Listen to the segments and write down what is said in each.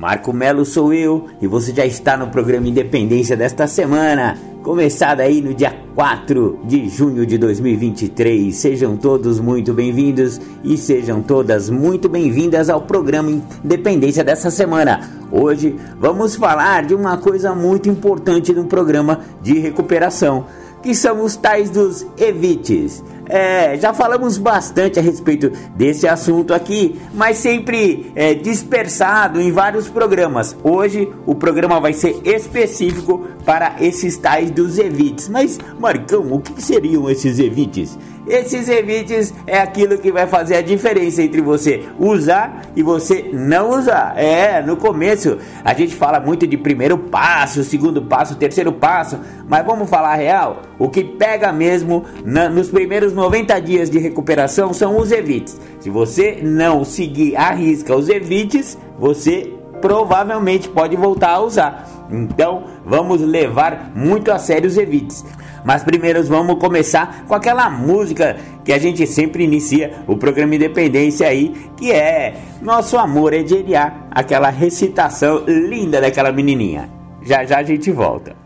Marco Melo sou eu e você já está no programa Independência desta semana, começada aí no dia 4 de junho de 2023. Sejam todos muito bem-vindos e sejam todas muito bem-vindas ao programa Independência dessa semana. Hoje vamos falar de uma coisa muito importante no programa de recuperação, que são os tais dos evites. É, já falamos bastante a respeito desse assunto aqui, mas sempre é, dispersado em vários programas. Hoje o programa vai ser específico para esses tais dos evites. Mas, Marcão, o que seriam esses evites? Esses evites é aquilo que vai fazer a diferença entre você usar e você não usar. É, no começo a gente fala muito de primeiro passo, segundo passo, terceiro passo, mas vamos falar real? O que pega mesmo na, nos primeiros 90 dias de recuperação são os evites. Se você não seguir a risca os evites, você provavelmente pode voltar a usar. Então, vamos levar muito a sério os evites. Mas primeiro vamos começar com aquela música que a gente sempre inicia o programa Independência aí, que é Nosso Amor é de Eliá, aquela recitação linda daquela menininha. Já já a gente volta.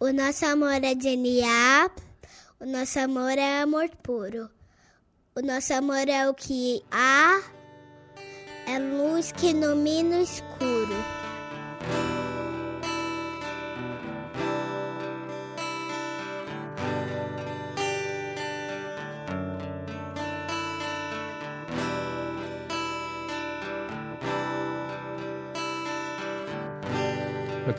O nosso amor é de Eliá, o nosso amor é amor puro. O nosso amor é o que há, é luz que ilumina o escuro.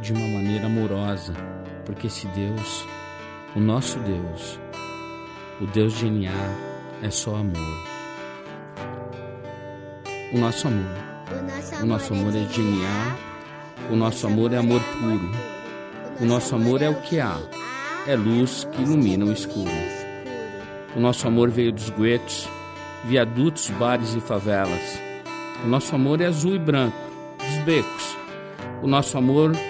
de uma maneira amorosa, porque esse Deus, o nosso Deus, o Deus de NA, é só amor. O nosso amor. O nosso amor é de NA, o nosso amor é amor puro. O nosso amor é o que há, é luz que ilumina o escuro. O nosso amor veio dos guetos, viadutos, bares e favelas. O nosso amor é azul e branco, dos becos. O nosso amor é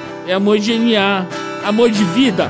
é amor genial, amor de vida.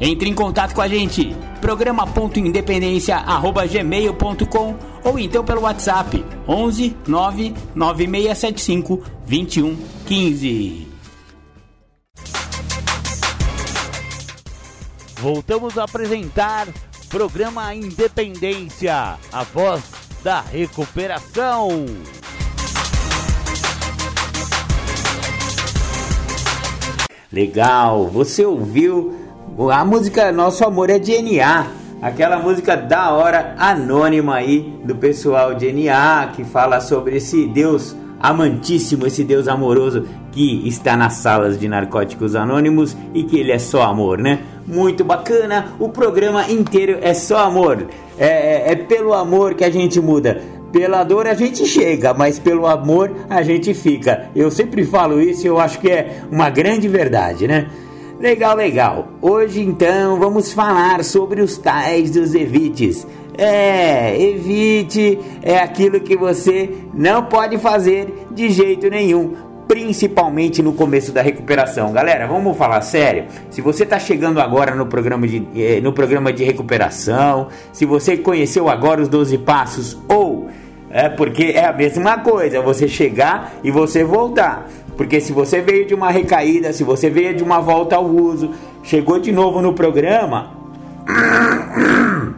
Entre em contato com a gente programa.independência@gmail.com ou então pelo WhatsApp 11 99675 2115. Voltamos a apresentar programa Independência, a voz da recuperação. Legal, você ouviu a música Nosso Amor é DNA, aquela música da hora anônima aí do pessoal de NA que fala sobre esse Deus amantíssimo, esse Deus amoroso que está nas salas de narcóticos anônimos e que ele é só amor, né? Muito bacana, o programa inteiro é só amor. É, é, é pelo amor que a gente muda. Pela dor a gente chega, mas pelo amor a gente fica. Eu sempre falo isso e eu acho que é uma grande verdade, né? Legal, legal. Hoje então vamos falar sobre os tais dos evites. É, evite é aquilo que você não pode fazer de jeito nenhum, principalmente no começo da recuperação. Galera, vamos falar sério. Se você está chegando agora no programa, de, eh, no programa de recuperação, se você conheceu agora os 12 passos, ou é porque é a mesma coisa, você chegar e você voltar. Porque se você veio de uma recaída, se você veio de uma volta ao uso, chegou de novo no programa.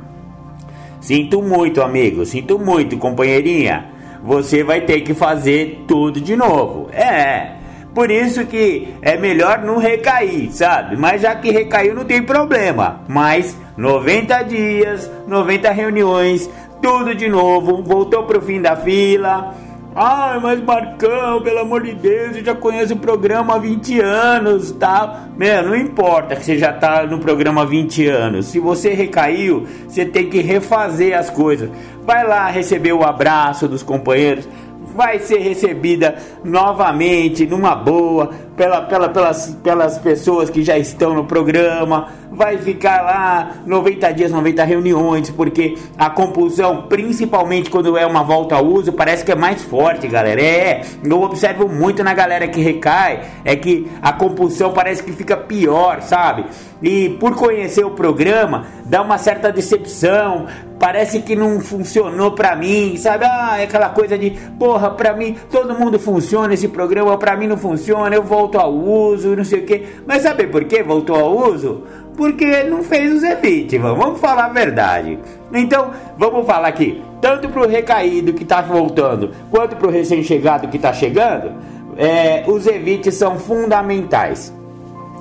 Sinto muito, amigo, sinto muito, companheirinha. Você vai ter que fazer tudo de novo. É. Por isso que é melhor não recair, sabe? Mas já que recaiu não tem problema. Mas 90 dias, 90 reuniões, tudo de novo, voltou pro fim da fila Ai, mas Marcão, pelo amor de Deus, eu já conheço o programa há 20 anos, tá? Meu, não importa que você já tá no programa há 20 anos. Se você recaiu, você tem que refazer as coisas. Vai lá receber o abraço dos companheiros, vai ser recebida novamente numa boa pela, pela, pelas, pelas pessoas que já estão no programa vai ficar lá 90 dias, 90 reuniões, porque a compulsão, principalmente quando é uma volta ao uso, parece que é mais forte, galera. É, eu observo muito na galera que recai, é que a compulsão parece que fica pior, sabe? E por conhecer o programa, dá uma certa decepção, parece que não funcionou pra mim, sabe? Ah, é aquela coisa de, porra, pra mim todo mundo funciona esse programa, pra mim não funciona, eu volto voltou ao uso, não sei o que. Mas sabe por que voltou ao uso? Porque não fez os evites, vamos falar a verdade. Então, vamos falar aqui, tanto para o recaído que está voltando, quanto para o recém-chegado que está chegando, é, os evites são fundamentais.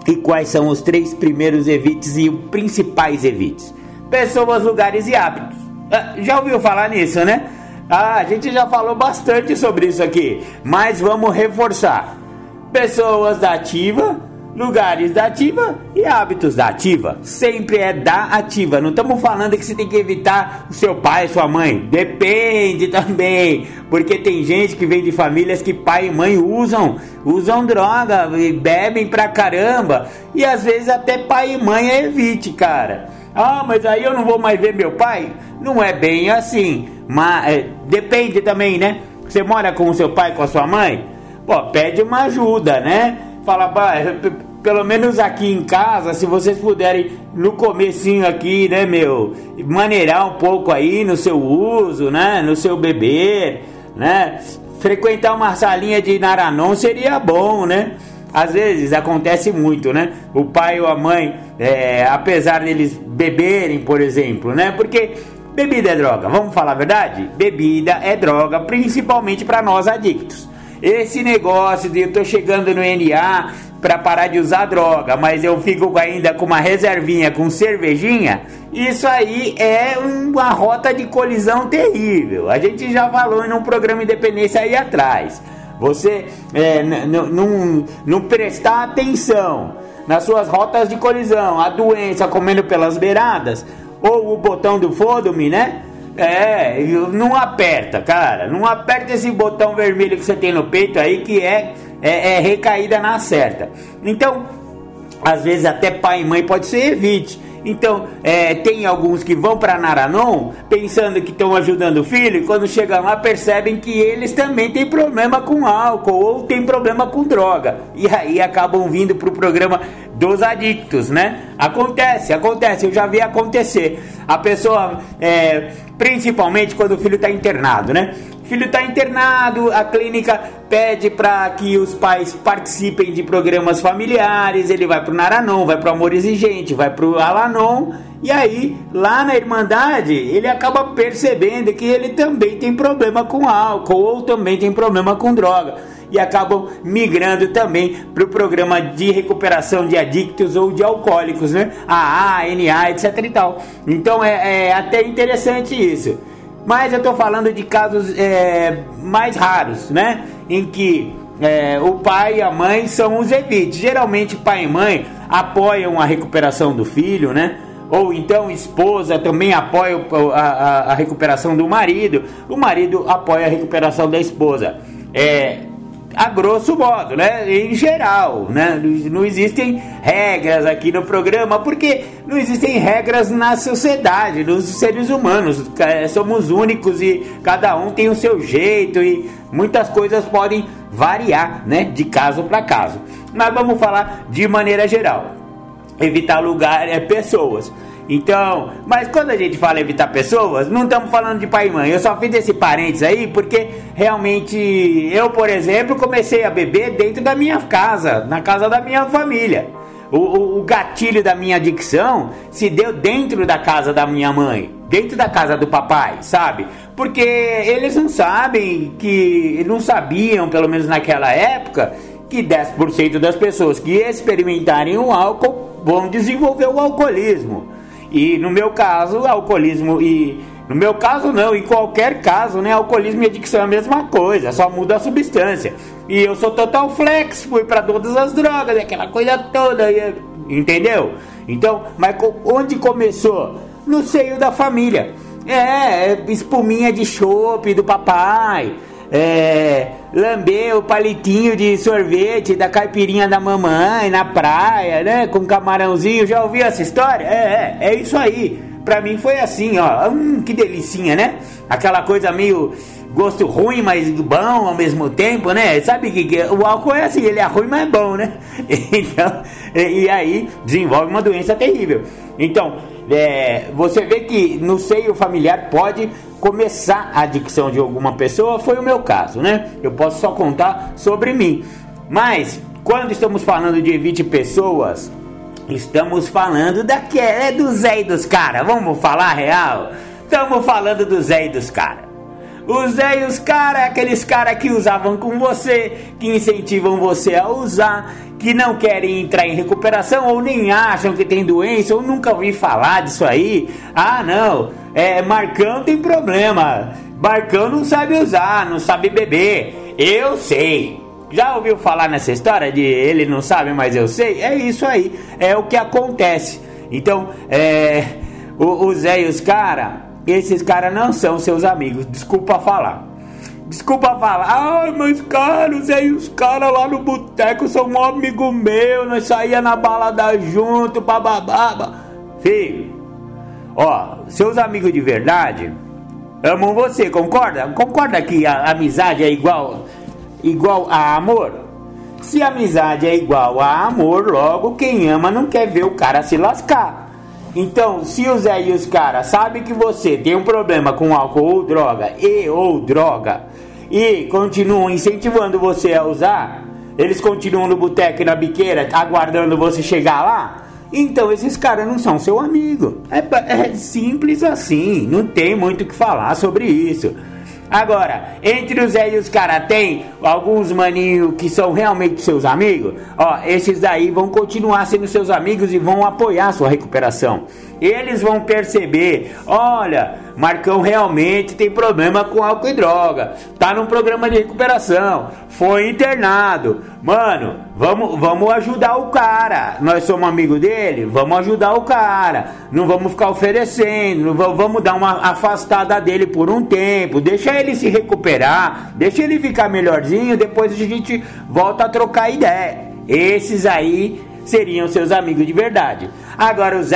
E quais são os três primeiros evites e os principais evites? Pessoas, lugares e hábitos. Ah, já ouviu falar nisso, né? Ah, a gente já falou bastante sobre isso aqui, mas vamos reforçar. Pessoas da ativa, lugares da ativa e hábitos da ativa. Sempre é da ativa. Não estamos falando que você tem que evitar o seu pai, sua mãe. Depende também, porque tem gente que vem de famílias que pai e mãe usam, usam droga e bebem pra caramba. E às vezes até pai e mãe evite, cara. Ah, mas aí eu não vou mais ver meu pai? Não é bem assim. Mas é, depende também, né? Você mora com o seu pai, com a sua mãe? Pô, pede uma ajuda, né? Fala, pelo menos aqui em casa, se vocês puderem no comecinho aqui, né, meu, maneirar um pouco aí no seu uso, né, no seu beber, né? Frequentar uma salinha de Naranon seria bom, né? Às vezes acontece muito, né? O pai ou a mãe, é, apesar deles beberem, por exemplo, né? Porque Bebida é droga, vamos falar a verdade? Bebida é droga, principalmente para nós adictos. Esse negócio de eu tô chegando no NA para parar de usar droga, mas eu fico ainda com uma reservinha com cervejinha, isso aí é uma rota de colisão terrível. A gente já falou em um programa Independência aí atrás. Você é, não prestar atenção nas suas rotas de colisão, a doença comendo pelas beiradas, ou o botão do foda-me, né? É, não aperta, cara. Não aperta esse botão vermelho que você tem no peito aí, que é, é, é recaída na certa. Então, às vezes até pai e mãe pode ser evite. Então, é, tem alguns que vão para Naranon pensando que estão ajudando o filho, e quando chegam lá percebem que eles também têm problema com álcool ou têm problema com droga. E aí acabam vindo para o programa dos adictos, né? Acontece, acontece, eu já vi acontecer. A pessoa, é, principalmente quando o filho está internado, né? filho está internado, a clínica pede para que os pais participem de programas familiares, ele vai para o Naranon, vai para o Amor Exigente, vai para o Alanon, e aí, lá na Irmandade, ele acaba percebendo que ele também tem problema com álcool, ou também tem problema com droga, e acabam migrando também para o programa de recuperação de adictos ou de alcoólicos, né? AA, NA, etc e tal. Então é, é até interessante isso. Mas eu estou falando de casos é, mais raros, né? Em que é, o pai e a mãe são os evites. Geralmente, pai e mãe apoiam a recuperação do filho, né? Ou então esposa também apoia a, a, a recuperação do marido. O marido apoia a recuperação da esposa. É, a grosso modo, né? Em geral, né? Não existem regras aqui no programa, porque não existem regras na sociedade, nos seres humanos. Somos únicos e cada um tem o seu jeito e muitas coisas podem variar, né? De caso para caso. Mas vamos falar de maneira geral. Evitar lugar é pessoas. Então, mas quando a gente fala evitar pessoas, não estamos falando de pai e mãe. Eu só fiz esse parênteses aí porque realmente eu, por exemplo, comecei a beber dentro da minha casa, na casa da minha família. O, o, o gatilho da minha adicção se deu dentro da casa da minha mãe, dentro da casa do papai, sabe? Porque eles não sabem que, não sabiam, pelo menos naquela época, que 10% das pessoas que experimentarem o álcool vão desenvolver o alcoolismo. E no meu caso, alcoolismo e. No meu caso, não, em qualquer caso, né? Alcoolismo e adicção é a mesma coisa, só muda a substância. E eu sou total flex, fui para todas as drogas, aquela coisa toda, entendeu? Então, mas onde começou? No seio da família. É, espuminha de chope do papai é, lamber o palitinho de sorvete da caipirinha da mamãe na praia, né? Com camarãozinho. Já ouviu essa história? É, é, é isso aí. Pra mim foi assim, ó. Hum, que delicinha, né? Aquela coisa meio gosto ruim, mas bom ao mesmo tempo, né? Sabe que, que o álcool é assim, ele é ruim, mas é bom, né? Então, e, e aí desenvolve uma doença terrível. Então, é, você vê que no seio familiar pode começar a adicção de alguma pessoa, foi o meu caso, né? Eu posso só contar sobre mim. Mas Quando estamos falando de evite pessoas, estamos falando daquela é do Zé e dos caras. Vamos falar real? Estamos falando do Zé e dos caras. E os caras, aqueles caras que usavam com você, que incentivam você a usar, que não querem entrar em recuperação ou nem acham que tem doença ou nunca ouvi falar disso aí. Ah, não, é, Marcão tem problema. Marcão não sabe usar, não sabe beber. Eu sei. Já ouviu falar nessa história de ele não sabe, mas eu sei? É isso aí, é o que acontece. Então, é, o, o Zé e os caras esses caras não são seus amigos, desculpa falar. Desculpa falar, ai, mas cara, aí os caras lá no boteco são um amigo meu, nós saía na balada junto, babababa. Filho, ó, seus amigos de verdade amam você, concorda? Concorda que a amizade é igual, igual a amor? Se amizade é igual a amor, logo quem ama não quer ver o cara se lascar. Então, se o Zé e os caras sabem que você tem um problema com álcool ou droga e ou droga e continuam incentivando você a usar, eles continuam no boteco e na biqueira aguardando você chegar lá, então esses caras não são seu amigo. É, é simples assim, não tem muito o que falar sobre isso. Agora, entre os Zé e os caras tem alguns maninhos que são realmente seus amigos. Ó, esses aí vão continuar sendo seus amigos e vão apoiar sua recuperação. Eles vão perceber, olha, Marcão realmente tem problema com álcool e droga. Tá num programa de recuperação, foi internado. Mano, vamos, vamos ajudar o cara. Nós somos amigos dele, vamos ajudar o cara. Não vamos ficar oferecendo, vamos dar uma afastada dele por um tempo. Deixa ele se recuperar, deixa ele ficar melhorzinho, depois a gente volta a trocar ideia. Esses aí seriam seus amigos de verdade. Agora, os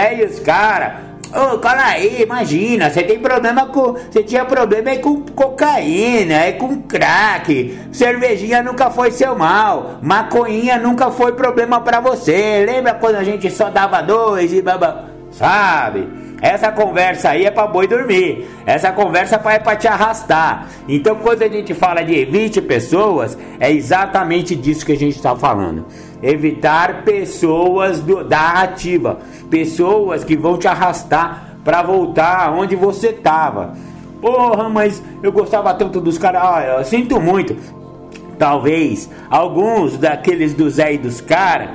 caras Ô, oh, cola aí, imagina, você tem problema com. Você tinha problema aí com cocaína, é com crack. Cervejinha nunca foi seu mal. Maconhinha nunca foi problema para você. Lembra quando a gente só dava dois e baba. Sabe? Essa conversa aí é para boi dormir. Essa conversa é para te arrastar. Então, quando a gente fala de evite pessoas, é exatamente disso que a gente está falando. Evitar pessoas do, da ativa, pessoas que vão te arrastar para voltar onde você estava. Porra, mas eu gostava tanto dos caras. Ah, eu sinto muito. Talvez alguns daqueles do Zé e dos caras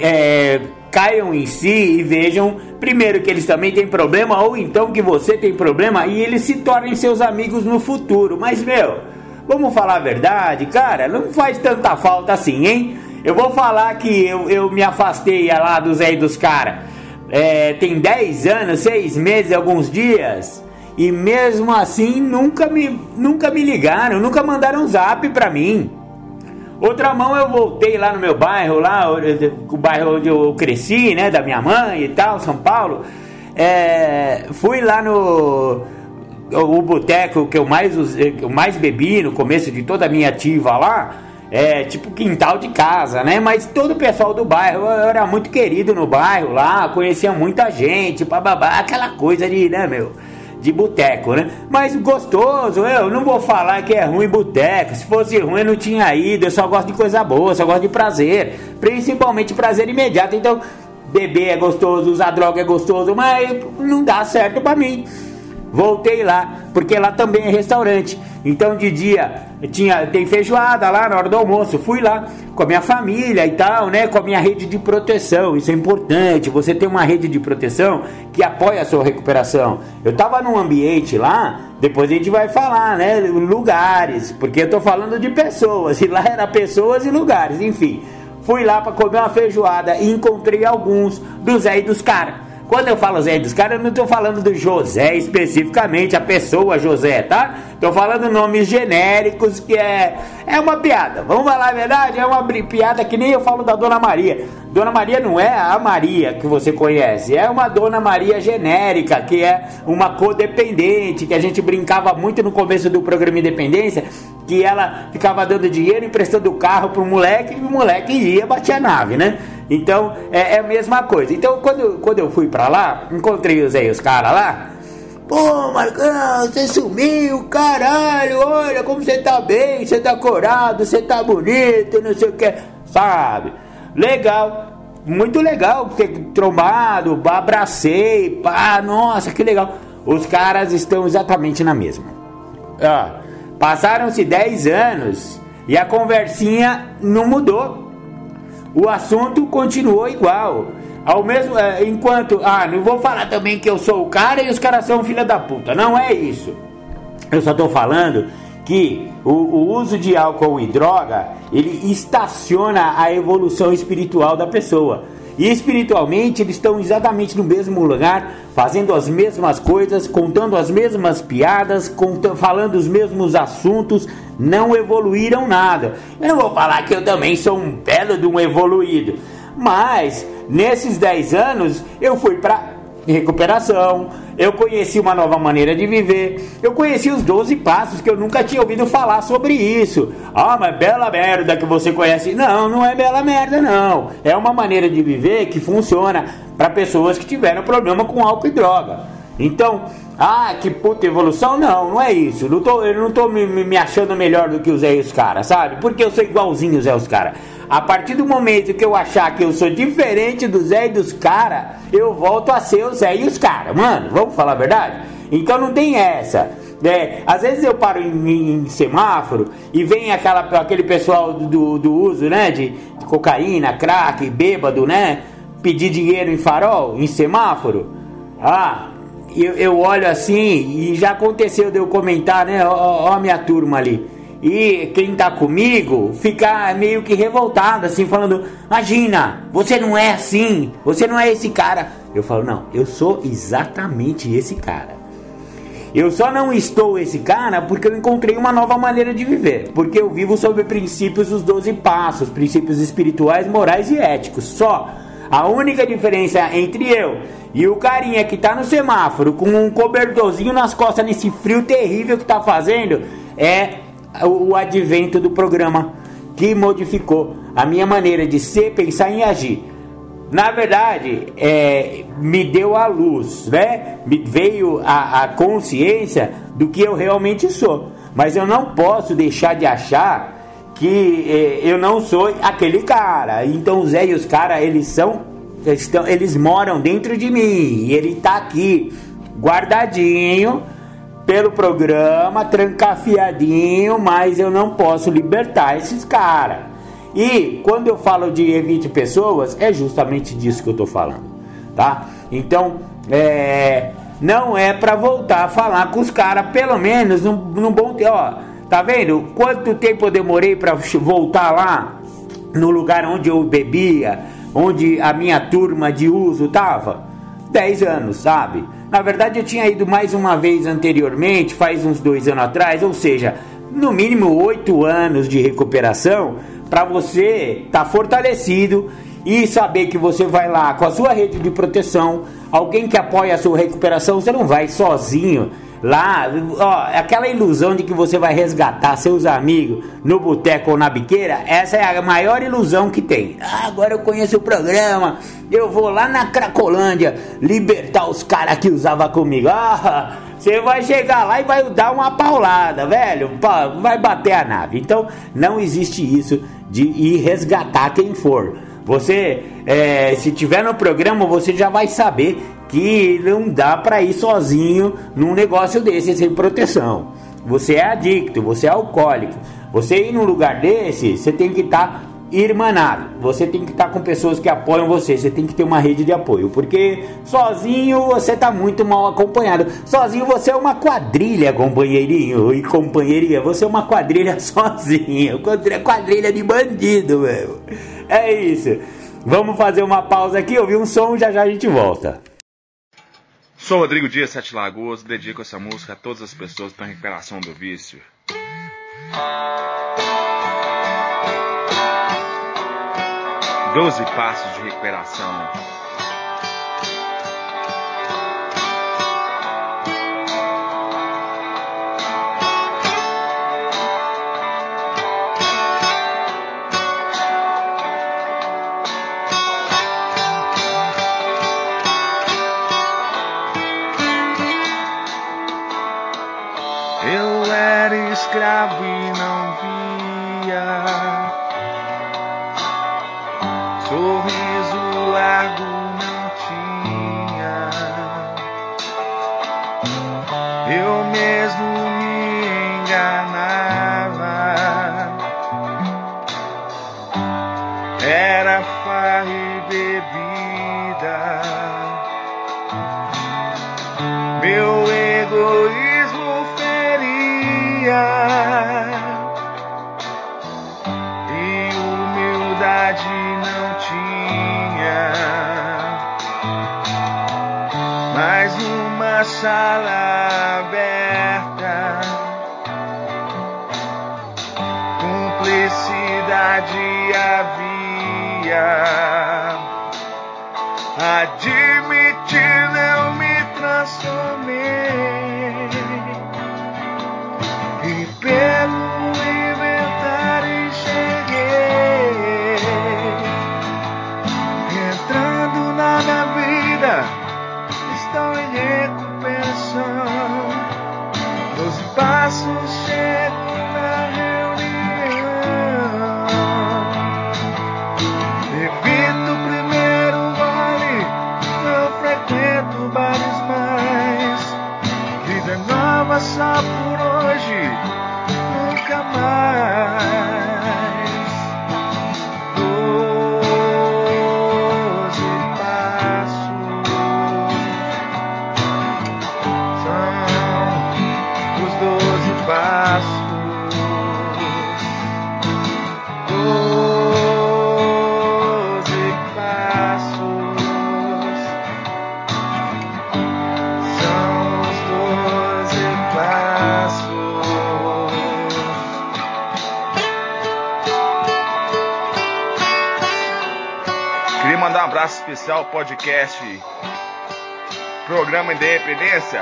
é, caiam em si e vejam, primeiro, que eles também têm problema, ou então que você tem problema e eles se tornem seus amigos no futuro. Mas, meu, vamos falar a verdade, cara, não faz tanta falta assim, hein? Eu vou falar que eu, eu me afastei lá do Zé e dos caras. É, tem 10 anos, 6 meses, alguns dias. E mesmo assim nunca me, nunca me ligaram, nunca mandaram um zap pra mim. Outra mão eu voltei lá no meu bairro, lá, o bairro onde eu cresci, né, da minha mãe e tal, São Paulo. É, fui lá no o boteco que eu mais que eu mais bebi no começo de toda a minha ativa lá é, tipo quintal de casa, né? Mas todo o pessoal do bairro, eu era muito querido no bairro lá, conhecia muita gente, bababá, aquela coisa de, né, meu, de boteco, né? Mas gostoso, eu não vou falar que é ruim boteco, se fosse ruim eu não tinha ido, eu só gosto de coisa boa, só gosto de prazer, principalmente prazer imediato, então beber é gostoso, usar droga é gostoso, mas não dá certo para mim. Voltei lá, porque lá também é restaurante. Então de dia tinha tem feijoada lá na hora do almoço. Fui lá com a minha família e tal, né? Com a minha rede de proteção. Isso é importante. Você tem uma rede de proteção que apoia a sua recuperação. Eu tava num ambiente lá, depois a gente vai falar, né? Lugares, porque eu tô falando de pessoas. E lá era pessoas e lugares, enfim. Fui lá para comer uma feijoada e encontrei alguns dos Zé e dos caras. Quando eu falo Zé dos caras, eu não estou falando do José especificamente, a pessoa José, tá? Estou falando nomes genéricos que é, é uma piada. Vamos falar a verdade? É uma piada que nem eu falo da Dona Maria. Dona Maria não é a Maria que você conhece, é uma Dona Maria genérica, que é uma codependente, que a gente brincava muito no começo do programa Independência, que ela ficava dando dinheiro, emprestando o carro pro moleque, e o moleque ia bater a nave, né? Então é, é, a mesma coisa. Então quando, quando eu fui pra lá, encontrei os aí, os caras lá. Pô, Marcão, você sumiu, caralho, olha como você tá bem, você tá corado, você tá bonito, não sei o que. sabe? Legal, muito legal ter trombado, abracei, pá, nossa, que legal. Os caras estão exatamente na mesma. Ah, Passaram-se 10 anos e a conversinha não mudou. O assunto continuou igual. Ao mesmo é, enquanto, ah, não vou falar também que eu sou o cara e os caras são filha da puta. Não é isso. Eu só tô falando que o, o, uso de álcool e droga ele estaciona a evolução espiritual da pessoa. E espiritualmente eles estão exatamente no mesmo lugar, fazendo as mesmas coisas, contando as mesmas piadas, falando os mesmos assuntos, não evoluíram nada. Eu não vou falar que eu também sou um belo de um evoluído, mas nesses 10 anos eu fui para recuperação, eu conheci uma nova maneira de viver, eu conheci os 12 passos que eu nunca tinha ouvido falar sobre isso. Ah, mas bela merda que você conhece. Não, não é bela merda, não. É uma maneira de viver que funciona para pessoas que tiveram problema com álcool e droga. Então, ah, que puta evolução? Não, não é isso. Não tô, eu não tô me, me achando melhor do que o Zé e os caras, sabe? Porque eu sou igualzinho o Zé e os caras. A partir do momento que eu achar que eu sou diferente do Zé e dos caras, eu volto a ser o Zé e os caras. Mano, vamos falar a verdade? Então não tem essa. É, às vezes eu paro em, em, semáforo e vem aquela, aquele pessoal do, do uso né, de, de cocaína, crack, bêbado, né? Pedir dinheiro em farol, em semáforo. Ah, eu, eu olho assim e já aconteceu de eu comentar, né? Ó, ó a minha turma ali e quem tá comigo fica meio que revoltado, assim, falando: Imagina, você não é assim, você não é esse cara. Eu falo: Não, eu sou exatamente esse cara. Eu só não estou esse cara porque eu encontrei uma nova maneira de viver. Porque eu vivo sob princípios dos 12 passos, princípios espirituais, morais e éticos. Só. A única diferença entre eu e o carinha que tá no semáforo com um cobertorzinho nas costas nesse frio terrível que tá fazendo é o, advento do programa que modificou a minha maneira de ser, pensar e agir. Na verdade, é, me deu a luz, né? Me veio a, a consciência do que eu realmente sou. Mas eu não posso deixar de achar que é, eu não sou aquele cara. Então o Zé e os caras, eles são. Eles, estão, eles moram dentro de mim. E ele tá aqui, guardadinho pelo programa, trancafiadinho, mas eu não posso libertar esses caras. E quando eu falo de evite pessoas, é justamente disso que eu tô falando, tá? Então, é, não é para voltar a falar com os caras, pelo menos num, num bom tempo. Ó, tá vendo quanto tempo eu demorei para voltar lá no lugar onde eu bebia, onde a minha turma de uso tava? 10 anos, sabe? Na verdade, eu tinha ido mais uma vez anteriormente, faz uns dois anos atrás, ou seja, no mínimo oito anos de recuperação para você estar tá fortalecido e saber que você vai lá com a sua rede de proteção, alguém que apoia a sua recuperação, você não vai sozinho lá, ó, aquela ilusão de que você vai resgatar seus amigos no boteco ou na biqueira, essa é a maior ilusão que tem. Ah, agora eu conheço o programa, eu vou lá na Cracolândia libertar os caras que usava comigo. Ah, você vai chegar lá e vai dar uma paulada, velho, vai bater a nave. Então não existe isso de ir resgatar quem for. Você, é, se tiver no programa, você já vai saber que não dá para ir sozinho num negócio desse sem proteção. Você é adicto, você é alcoólico. Você ir num lugar desse, você tem que estar tá irmanado. Você tem que estar tá com pessoas que apoiam você. Você tem que ter uma rede de apoio, porque sozinho você está muito mal acompanhado. Sozinho você é uma quadrilha, companheirinho e companheirinha. Você é uma quadrilha sozinho, quadrilha de bandido, meu. É isso. Vamos fazer uma pausa aqui, ouvir um som, já já a gente volta. Sou Rodrigo Dias, Sete Lagoas, dedico essa música a todas as pessoas que estão em recuperação do vício. Doze passos de recuperação. cloud especial ao podcast Programa Independência.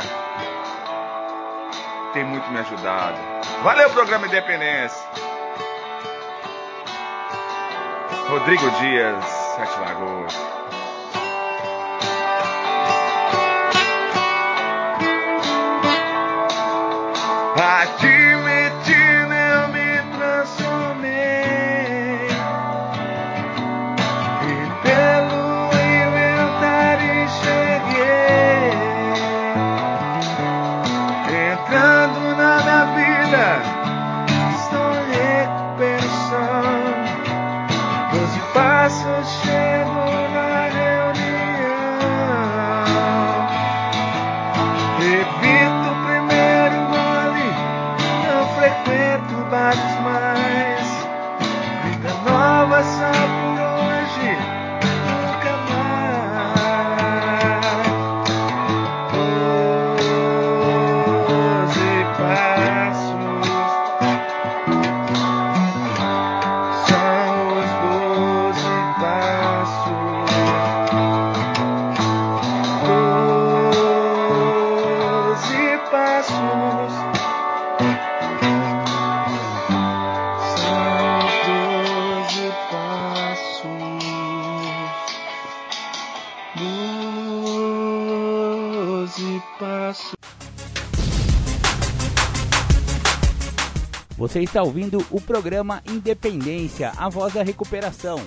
Tem muito me ajudado. Valeu, Programa Independência. Rodrigo Dias, Sete Lagoas. Admitir Você está ouvindo o programa Independência, a voz da recuperação.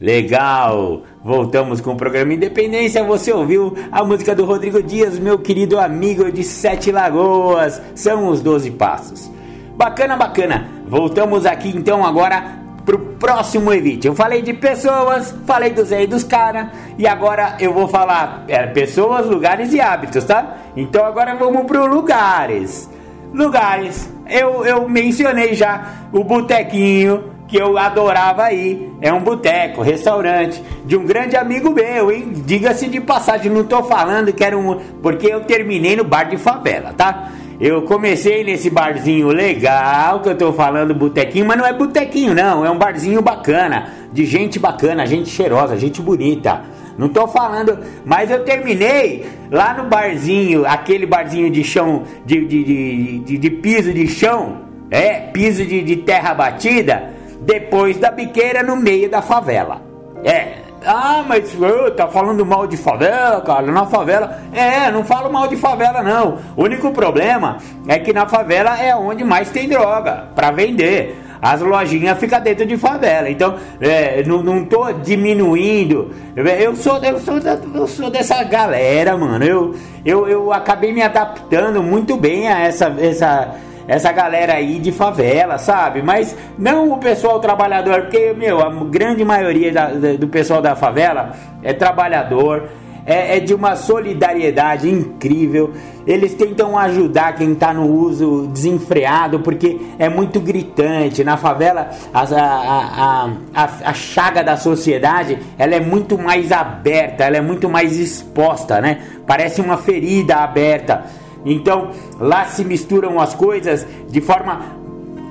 Legal! Voltamos com o programa Independência. Você ouviu a música do Rodrigo Dias, meu querido amigo de Sete Lagoas. São os 12 passos. Bacana, bacana. Voltamos aqui então agora pro próximo evite. Eu falei de pessoas, falei dos aí dos caras e agora eu vou falar é, pessoas, lugares e hábitos, tá? Então agora vamos pro lugares. Lugares. Eu, eu mencionei já o botequinho que eu adorava ir. É um boteco, restaurante de um grande amigo meu, hein? Diga-se de passagem, não tô falando que era um. Porque eu terminei no bar de favela, tá? Eu comecei nesse barzinho legal que eu tô falando, botequinho, mas não é botequinho, não. É um barzinho bacana, de gente bacana, gente cheirosa, gente bonita. Não tô falando, mas eu terminei lá no barzinho, aquele barzinho de chão, de, de, de, de, piso de chão, é, piso de, de terra batida, depois da biqueira no meio da favela. É, ah, mas tá falando mal de favela, cara? Na favela. É, não falo mal de favela, não. O único problema é que na favela é onde mais tem droga pra vender. As lojinhas ficam dentro de favela. Então, é, não, não tô diminuindo. Eu sou, eu, sou, eu sou dessa galera, mano. Eu, eu, eu acabei me adaptando muito bem a essa. essa essa galera aí de favela, sabe? Mas não o pessoal trabalhador, porque, meu, a grande maioria da, do pessoal da favela é trabalhador, é, é, de uma solidariedade incrível. Eles tentam ajudar quem está no uso desenfreado, porque é muito gritante. Na favela, a, a, a, a, chaga da sociedade ela é muito mais aberta, ela é muito mais exposta, né? Parece uma ferida aberta. Então lá se misturam as coisas de forma.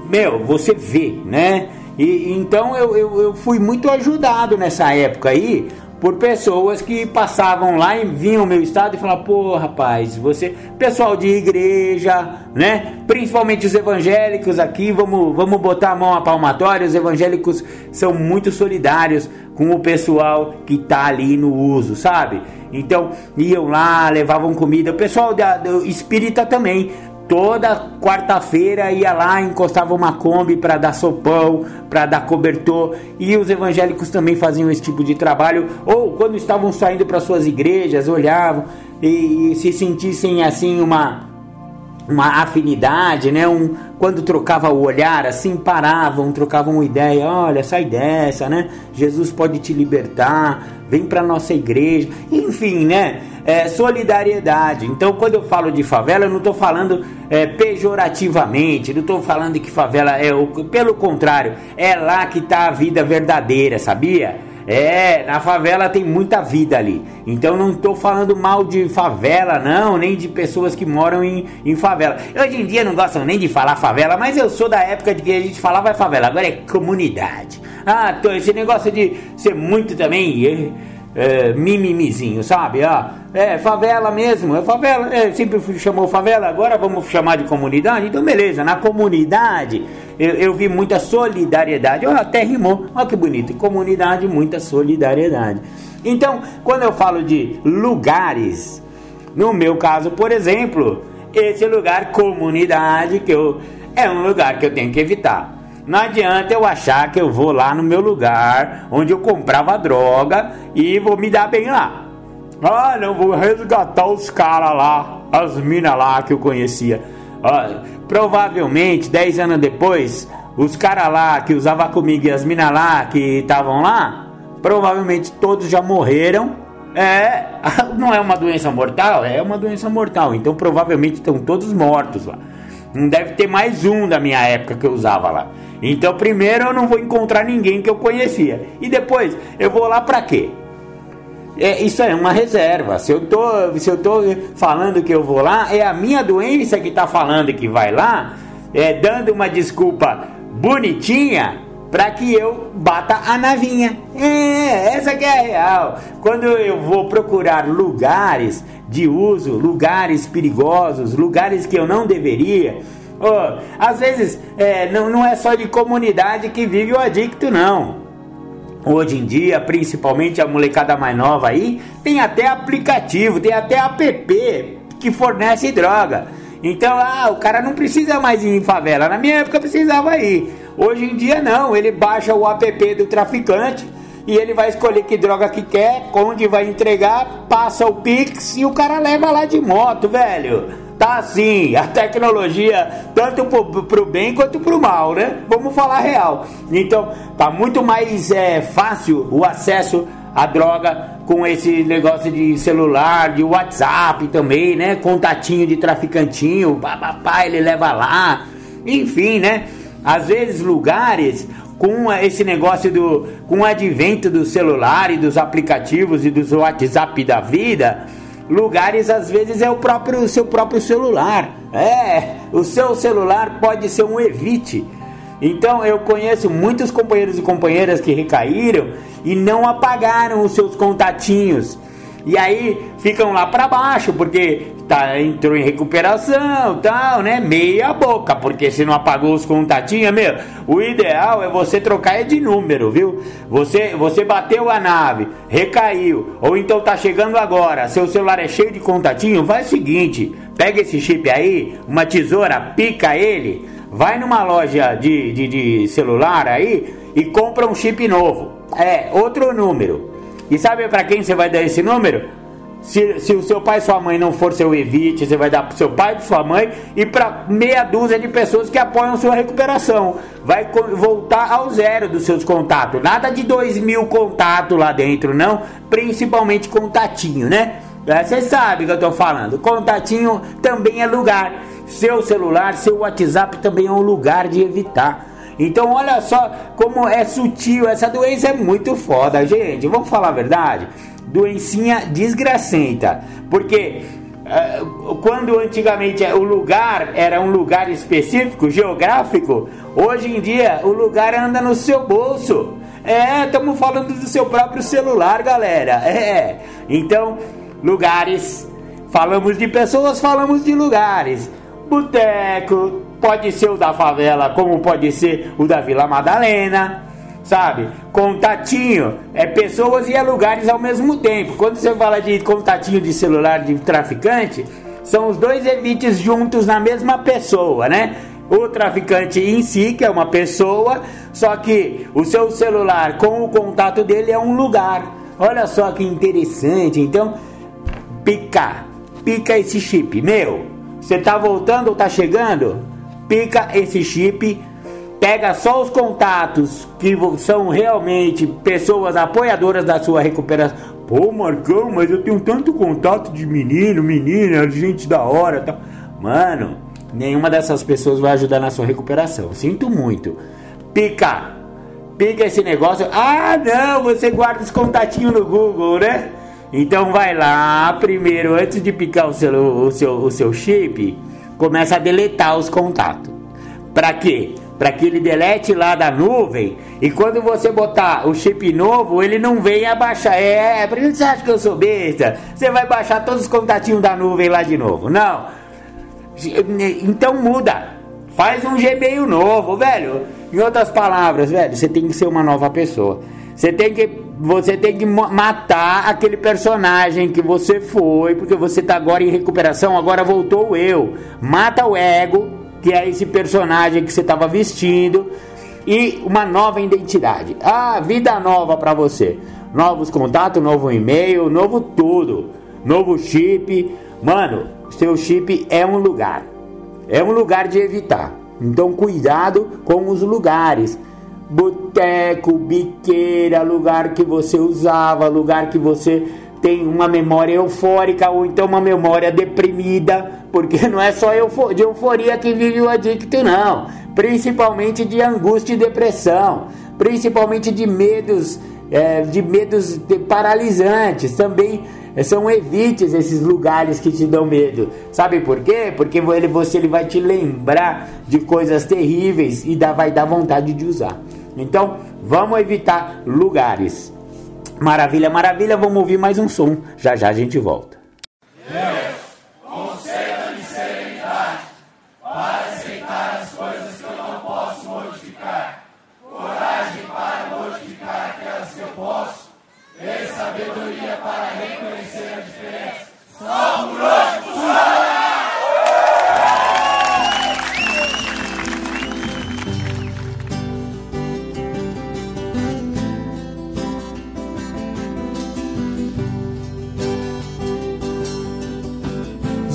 Meu, você vê, né? E então eu, eu, eu fui muito ajudado nessa época aí por pessoas que passavam lá e vinham o meu estado e falavam, pô, rapaz, você, pessoal de igreja, né? Principalmente os evangélicos aqui, vamos, vamos botar a mão à palmatória, os evangélicos são muito solidários com o pessoal que tá ali no uso, sabe? Então, iam lá, levavam comida, o pessoal da, do espírita também, Toda quarta-feira ia lá, encostava uma Kombi para dar sopão, para dar cobertor, e os evangélicos também faziam esse tipo de trabalho, ou quando estavam saindo para suas igrejas, olhavam e, e se sentissem assim uma uma afinidade, né? Um, quando trocava o olhar, assim, paravam, trocavam ideia, olha, sai dessa, né? Jesus pode te libertar, vem para nossa igreja, enfim, né? É, solidariedade. Então, quando eu falo de favela, eu não estou falando é, pejorativamente, não estou falando que favela é o, pelo contrário, é lá que está a vida verdadeira, sabia? É, na favela tem muita vida ali. Então não estou falando mal de favela, não, nem de pessoas que moram em, em favela. Hoje em dia não gostam nem de falar favela, mas eu sou da época de que a gente falava favela, agora é comunidade. Ah, esse negócio de ser muito também é, é, mimimizinho, sabe? Ah, é favela mesmo, é favela, é, sempre chamou favela, agora vamos chamar de comunidade. Então beleza, na comunidade eu, eu vi muita solidariedade. Oh, até rimou. Olha que bonito. Comunidade, muita solidariedade. Então, quando eu falo de lugares, no meu caso, por exemplo, esse lugar, comunidade, que eu é um lugar que eu tenho que evitar. Não adianta eu achar que eu vou lá no meu lugar onde eu comprava droga e vou me dar bem lá. Ah, não vou resgatar os caras lá, as minas lá que eu conhecia. Ah, provavelmente 10 anos depois, os caras lá que usavam comigo e as minas lá que estavam lá, provavelmente todos já morreram. É, não é uma doença mortal? É uma doença mortal. Então provavelmente estão todos mortos lá. Não deve ter mais um da minha época que eu usava lá. Então primeiro eu não vou encontrar ninguém que eu conhecia. E depois eu vou lá pra quê? É, isso é uma reserva. Se eu, tô, se eu tô falando que eu vou lá, é a minha doença que está falando que vai lá, é, dando uma desculpa bonitinha para que eu bata a navinha. É, essa que é a real. Quando eu vou procurar lugares de uso, lugares perigosos, lugares que eu não deveria. Oh, às vezes é, não, não é só de comunidade que vive o adicto, não. Hoje em dia, principalmente a molecada mais nova aí, tem até aplicativo, tem até app que fornece droga. Então, ah, o cara não precisa mais ir em favela. Na minha época precisava ir. Hoje em dia não, ele baixa o app do traficante e ele vai escolher que droga que quer, onde vai entregar, passa o Pix e o cara leva lá de moto, velho. Tá assim, a tecnologia, tanto pro, pro bem quanto pro mal, né? Vamos falar real. Então, tá muito mais é, fácil o acesso à droga com esse negócio de celular, de WhatsApp também, né? Contatinho de traficantinho, papapá, ele leva lá. Enfim, né? Às vezes lugares com esse negócio do com o advento do celular e dos aplicativos e dos WhatsApp da vida, lugares às vezes é o próprio o seu próprio celular. É, o seu celular pode ser um evite. Então eu conheço muitos companheiros e companheiras que recaíram e não apagaram os seus contatinhos. E aí ficam lá para baixo, porque tá, entrou em recuperação tal, né? Meia boca, porque se não apagou os contatinhos, meu, o ideal é você trocar de número, viu? Você, você bateu a nave, recaiu, ou então tá chegando agora, seu celular é cheio de contatinho, faz o seguinte, pega esse chip aí, uma tesoura, pica ele, vai numa loja de, de, de celular aí e compra um chip novo. É, outro número. E sabe para quem você vai dar esse número? Se, se o seu pai e sua mãe não for seu evite, você vai dar para seu pai, para sua mãe e para meia dúzia de pessoas que apoiam sua recuperação. Vai voltar ao zero dos seus contatos. Nada de dois mil contatos lá dentro, não. Principalmente contatinho, né? É, você sabe o que eu estou falando. Contatinho também é lugar. Seu celular, seu WhatsApp também é um lugar de evitar. Então olha só como é sutil, essa doença é muito foda, gente. Vamos falar a verdade? Doencinha desgracenta. Porque é, quando antigamente o lugar era um lugar específico, geográfico, hoje em dia o lugar anda no seu bolso. É, estamos falando do seu próprio celular, galera. É. Então, lugares. Falamos de pessoas, falamos de lugares. Boteco, pode ser o da favela, como pode ser o da Vila Madalena, sabe? Contatinho, é pessoas e é lugares ao mesmo tempo. Quando você fala de contatinho de celular de traficante, são os dois elites juntos na mesma pessoa, né? O traficante em si, que é uma pessoa, só que o seu celular com o contato dele é um lugar. Olha só que interessante. Então, pica, pica esse chip. Meu, você tá voltando ou tá chegando? Pica esse chip. Pega só os contatos que são realmente pessoas apoiadoras da sua recuperação. Pô, Marcão, mas eu tenho tanto contato de menino, menina, gente da hora, tal. Mano, nenhuma dessas pessoas vai ajudar na sua recuperação. Sinto muito. Pica, pica esse negócio. Ah, não, você guarda os contatinhos no Google, né? Então vai lá, primeiro, antes de picar o seu, o seu, o seu chip, começa a deletar os contatos. Para quê? Para que ele delete lá da nuvem e quando você botar o chip novo, ele não vem abaixar. É, por que você acha que eu sou besta? Você vai baixar todos os contatinhos da nuvem lá de novo. Não. Então muda. Faz um Gmail novo, velho. Em outras palavras, velho, você tem que ser uma nova pessoa. Você tem que você tem que matar aquele personagem que você foi, porque você está agora em recuperação, agora voltou o eu. Mata o ego, que é esse personagem que você estava vestindo, e uma nova identidade. Ah, vida nova para você. Novos contatos, novo e-mail, novo tudo. Novo chip. Mano, seu chip é um lugar. É um lugar de evitar. Então cuidado com os lugares boteco, biqueira, lugar que você usava, lugar que você tem uma memória eufórica ou então uma memória deprimida, porque não é só de euforia que vive o adicto, não. Principalmente de angústia e depressão, principalmente de medos, é, de medos paralisantes. Também são evites esses lugares que te dão medo. Sabe por quê? Porque ele, você ele vai te lembrar de coisas terríveis e dá, vai dar vontade de usar. Então, vamos evitar lugares. Maravilha, maravilha, vamos ouvir mais um som. Já já a gente volta.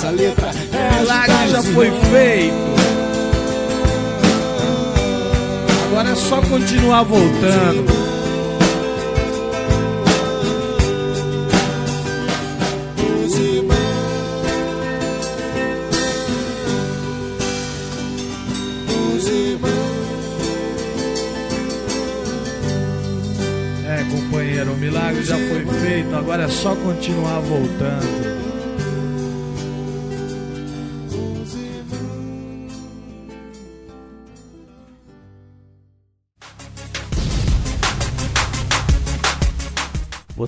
nossa letra é Milagre já foi feito. Agora é só continuar voltando. É, companheiro, o milagre já foi feito, agora é só continuar voltando.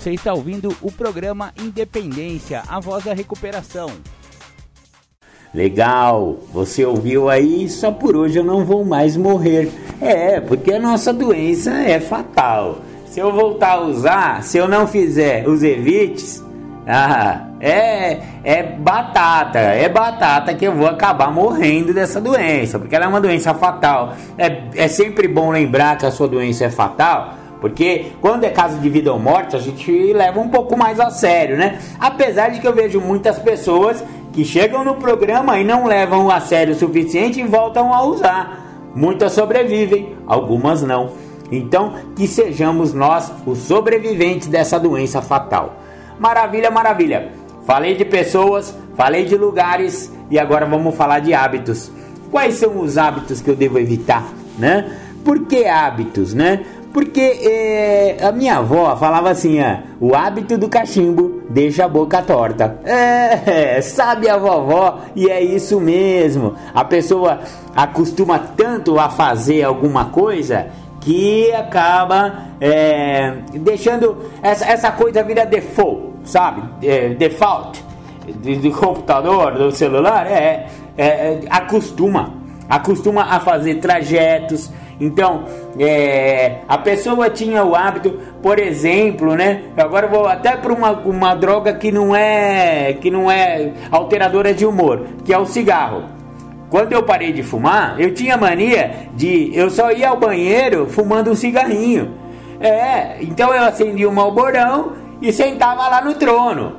Você está ouvindo o programa Independência, a voz da recuperação. Legal, você ouviu aí? Só por hoje eu não vou mais morrer. É, porque a nossa doença é fatal. Se eu voltar a usar, se eu não fizer os evites, ah, é, é batata, é batata que eu vou acabar morrendo dessa doença, porque ela é uma doença fatal. É, é sempre bom lembrar que a sua doença é fatal, porque quando é caso de vida ou morte, a gente leva um pouco mais a sério, né? Apesar de que eu vejo muitas pessoas que chegam no programa e não levam a sério o suficiente e voltam a usar. Muitas sobrevivem, algumas não. Então, que sejamos nós os sobreviventes dessa doença fatal. Maravilha, maravilha. Falei de pessoas, falei de lugares e agora vamos falar de hábitos. Quais são os hábitos que eu devo evitar, né? Por que hábitos, né? Porque é, a minha avó falava assim: ó, o hábito do cachimbo deixa a boca torta. É, sabe a vovó? E é isso mesmo. A pessoa acostuma tanto a fazer alguma coisa que acaba é, deixando essa, essa coisa vira default, sabe? É, default do, do, computador, do celular, é, é, é acostuma, acostuma a fazer trajetos então, é, a pessoa tinha o hábito, por exemplo, né? Agora vou até para uma, uma droga que não é que não é alteradora de humor, que é o cigarro. Quando eu parei de fumar, eu tinha mania de eu só ia ao banheiro fumando um cigarrinho. É, então eu acendia um malborão e sentava lá no trono.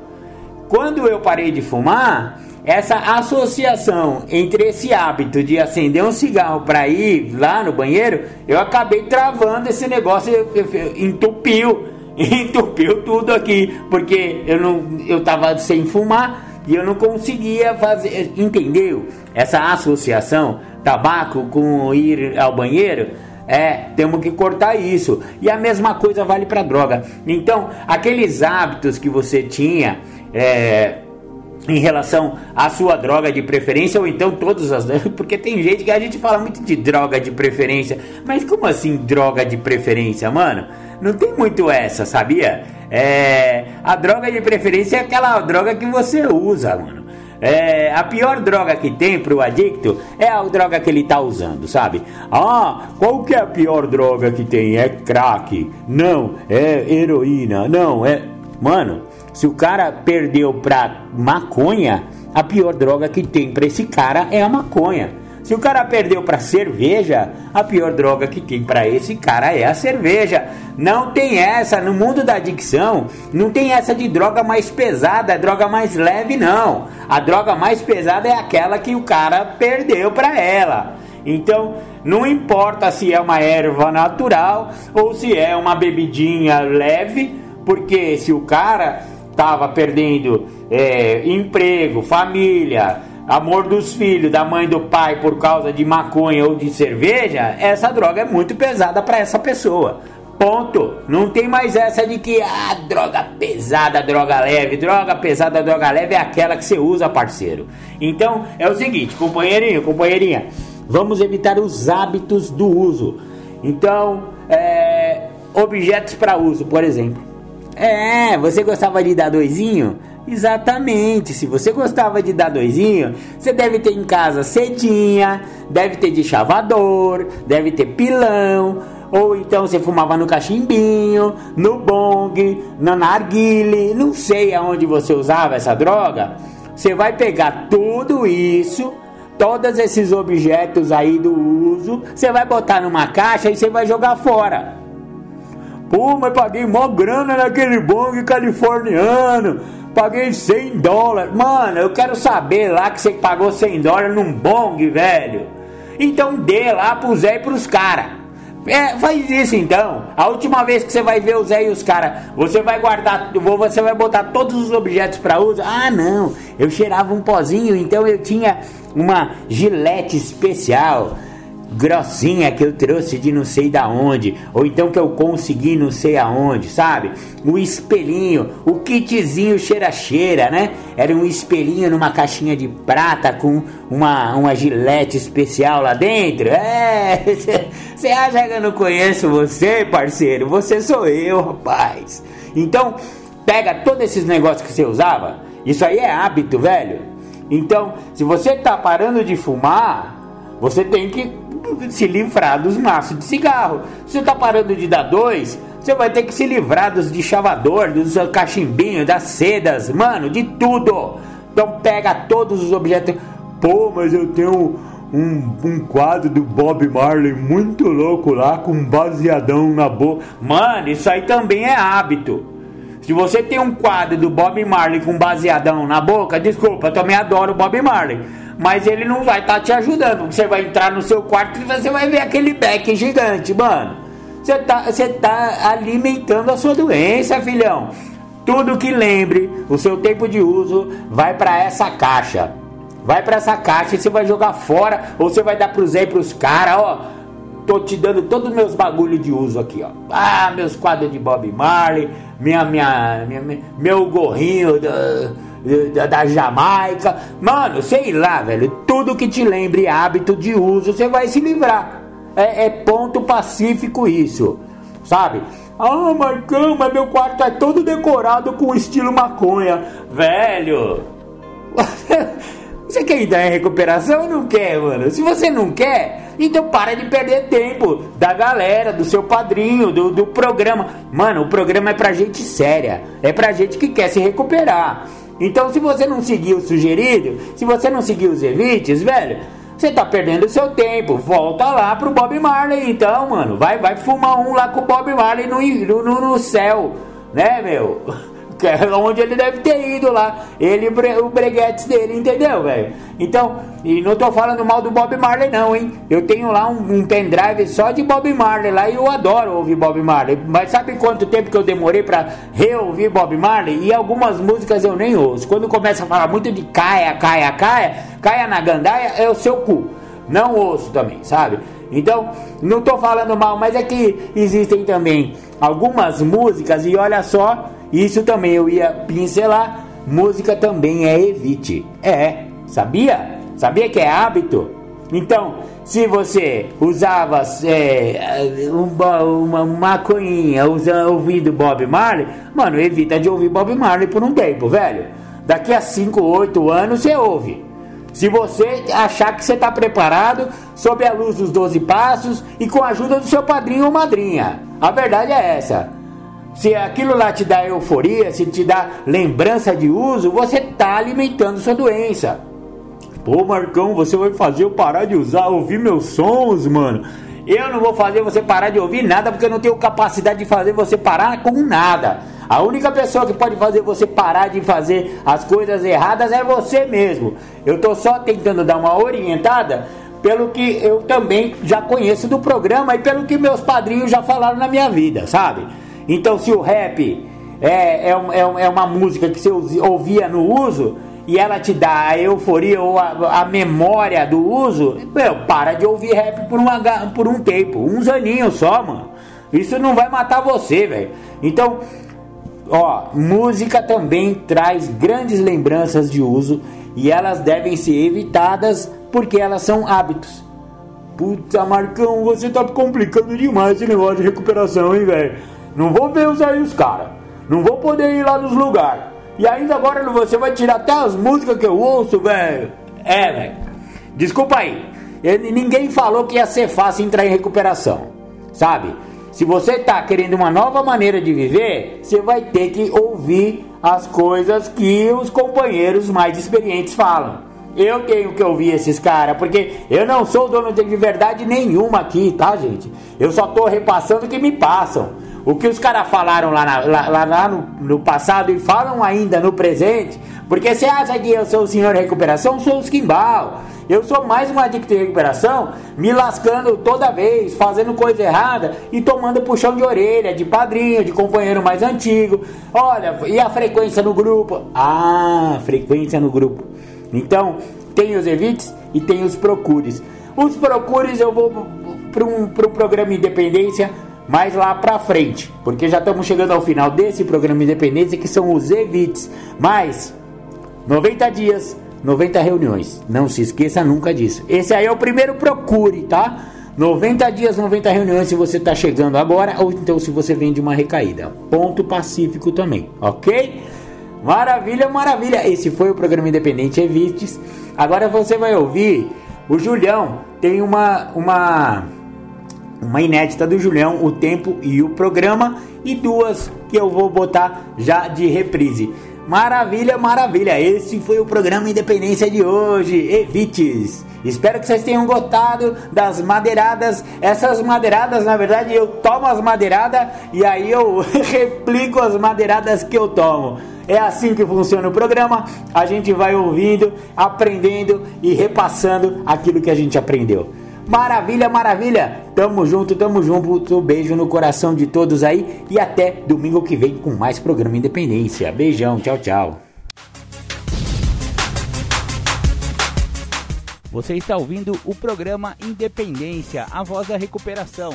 Quando eu parei de fumar, essa associação entre esse hábito de acender um cigarro para ir lá no banheiro, eu acabei travando esse negócio, entupiu, entupiu tudo aqui, porque eu não, eu tava sem fumar e eu não conseguia fazer, entendeu? Essa associação tabaco com ir ao banheiro, é, temos que cortar isso. E a mesma coisa vale para droga. Então, aqueles hábitos que você tinha, é, em relação à sua droga de preferência ou então todas as porque tem gente que a gente fala muito de droga de preferência, mas como assim droga de preferência, mano? Não tem muito essa, sabia? É, a droga de preferência é aquela droga que você usa, mano. É, a pior droga que tem pro adicto é a droga que ele tá usando, sabe? Ah, qual que é a pior droga que tem? É crack? Não, é heroína? Não, é. Mano, se o cara perdeu pra maconha, a pior droga que tem pra esse cara é a maconha. Se o cara perdeu para cerveja, a pior droga que tem para esse cara é a cerveja. Não tem essa no mundo da adicção, não tem essa de droga mais pesada, droga mais leve não. A droga mais pesada é aquela que o cara perdeu para ela. Então, não importa se é uma erva natural ou se é uma bebidinha leve, porque se o cara estava perdendo é, emprego, família, amor dos filhos, da mãe do pai por causa de maconha ou de cerveja, essa droga é muito pesada para essa pessoa. Ponto. Não tem mais essa de que ah, droga pesada, droga leve. Droga pesada, droga leve é aquela que você usa, parceiro. Então é o seguinte, companheirinho, companheirinha, vamos evitar os hábitos do uso. Então, é, objetos para uso, por exemplo. É, você gostava de dar doisinho? Exatamente, se você gostava de dar doisinho, você deve ter em casa cedinha, deve ter de chavador, deve ter pilão, ou então você fumava no cachimbinho, no bong, na narguile, não sei aonde você usava essa droga. Você vai pegar tudo isso, todos esses objetos aí do uso, você vai botar numa caixa e você vai jogar fora. Pô, mas paguei mó grana naquele bong californiano. Paguei 100 dólares. Mano, eu quero saber lá que você pagou 100 dólares num bong, velho. Então dê lá pro Zé e pros caras. É, faz isso então. A última vez que você vai ver o Zé e os caras, você vai guardar, você vai botar todos os objetos para uso. Ah, não, eu cheirava um pozinho, então eu tinha uma gilete especial grossinha que eu trouxe de não sei da onde, ou então que eu consegui não sei aonde, sabe? O espelhinho, o kitzinho cheira-cheira, né? Era um espelhinho numa caixinha de prata com uma, uma gilete especial lá dentro. É, você acha que eu não conheço você, parceiro? Você sou eu, rapaz. Então, pega todos esses negócios que você usava, isso aí é hábito, velho. Então, se você tá parando de fumar, você tem que se livrar dos maços de cigarro. Se você está parando de dar dois, você vai ter que se livrar dos de chavador, dos cachimbinhos, das sedas, mano, de tudo. Então pega todos os objetos. Pô, mas eu tenho um, um quadro do Bob Marley muito louco lá, com um baseadão na boca. Mano, isso aí também é hábito. Se você tem um quadro do Bob Marley com baseadão na boca, desculpa, eu também adoro Bob Marley mas ele não vai estar tá te ajudando. Você vai entrar no seu quarto e você vai ver aquele beck gigante, mano. Você tá, você tá alimentando a sua doença, filhão. Tudo que lembre o seu tempo de uso vai para essa caixa. Vai para essa caixa e você vai jogar fora ou você vai dar pro Zé e pros caras, ó. Tô te dando todos os meus bagulho de uso aqui, ó. Ah, meus quadros de Bob Marley, minha, minha, minha meu gorrinho da da, Jamaica. Mano, sei lá, velho. Tudo que te lembre hábito de uso, você vai se livrar. É, é ponto pacífico isso, sabe? Ah, Marcão, mas meu quarto é todo decorado com estilo maconha. Velho, você quer entrar em recuperação ou não quer, mano? Se você não quer, então para de perder tempo da galera, do seu padrinho, do, do programa. Mano, o programa é pra gente séria, é pra gente que quer se recuperar. Então, se você não seguir o sugerido, se você não seguir os evites, velho, você tá perdendo seu tempo. Volta lá pro Bob Marley, então, mano. Vai, vai fumar um lá com o Bob Marley no, no, no céu, né, meu? Onde ele deve ter ido lá. Ele o breguetes dele, entendeu, velho? Então, e não tô falando mal do Bob Marley, não, hein? Eu tenho lá um, um pendrive só de Bob Marley lá e eu adoro ouvir Bob Marley. Mas sabe quanto tempo que eu demorei pra reouvir Bob Marley? E algumas músicas eu nem ouço. Quando começa a falar muito de caia, caia, caia, caia na gandaia, é o seu cu. Não ouço também, sabe? Então, não tô falando mal, mas é que existem também algumas músicas, e olha só, isso também eu ia pincelar. Música também é evite. É, sabia? Sabia que é hábito? Então, se você usava é, uma, uma maconhinha usando, ouvindo Bob Marley, mano, evita de ouvir Bob Marley por um tempo, velho. Daqui a 5, 8 anos você ouve. Se você achar que você está preparado, sob a luz dos 12 passos e com a ajuda do seu padrinho ou madrinha. A verdade é essa. Se aquilo lá te dá euforia, se te dá lembrança de uso, você está alimentando sua doença. Pô, Marcão, você vai fazer eu parar de usar, ouvir meus sons, mano. Eu não vou fazer você parar de ouvir nada porque eu não tenho capacidade de fazer você parar com nada. A única pessoa que pode fazer você parar de fazer as coisas erradas é você mesmo. Eu tô só tentando dar uma orientada pelo que eu também já conheço do programa e pelo que meus padrinhos já falaram na minha vida, sabe? Então, se o rap é, é, é, é uma música que você ouvia no uso e ela te dá a euforia ou a, a memória do uso, meu, para de ouvir rap por, uma, por um tempo, uns aninhos só, mano. Isso não vai matar você, velho. Então, ó, música também traz grandes lembranças de uso e elas devem ser evitadas porque elas são hábitos. Puta, Marcão, você tá complicando demais esse negócio de recuperação, hein, velho? Não vou ver usar aí os caras. Não vou poder ir lá nos lugares. E ainda agora você vai tirar até as músicas que eu ouço, velho. É, velho. Desculpa aí. ninguém falou que ia ser fácil entrar em recuperação. Sabe? Se você tá querendo uma nova maneira de viver, você vai ter que ouvir as coisas que os companheiros mais experientes falam. Eu tenho que ouvir esses caras, porque eu não sou dono de verdade nenhuma aqui, tá, gente? Eu só tô repassando o que me passam. O que os caras falaram lá, na, lá, lá no, no, passado e falam ainda no presente, porque você acha que eu sou o senhor recuperação? Sou o Skimbal. Eu sou mais um adicto de recuperação, me lascando toda vez, fazendo coisa errada e tomando puxão de orelha, de padrinho, de companheiro mais antigo. Olha, e a frequência no grupo? Ah, frequência no grupo. Então, tem os evites e tem os procures. Os procures eu vou para um programa Independência mais lá para frente, porque já estamos chegando ao final desse programa Independência que são os evites. Mas 90 dias, 90 reuniões. Não se esqueça nunca disso. Esse aí é o primeiro procure, tá? 90 dias, 90 reuniões se você está chegando agora ou então se você vem de uma recaída. Ponto pacífico também, ok? Maravilha, maravilha. Esse foi o programa Independente Evites. Agora você vai ouvir o Julião. Tem uma uma uma inédita do Julião, o tempo e o programa e duas que eu vou botar já de reprise. Maravilha, maravilha. Esse foi o programa Independência de hoje. Evites. Espero que vocês tenham gostado das madeiradas. Essas madeiradas, na verdade, eu tomo as madeiradas e aí eu replico as madeiradas que eu tomo. É assim que funciona o programa. A gente vai ouvindo, aprendendo e repassando aquilo que a gente aprendeu. Maravilha, maravilha. Tamo junto, tamo junto. Um beijo no coração de todos aí e até domingo que vem com mais programa Independência. Beijão, tchau, tchau. Você está ouvindo o programa Independência, a voz da recuperação.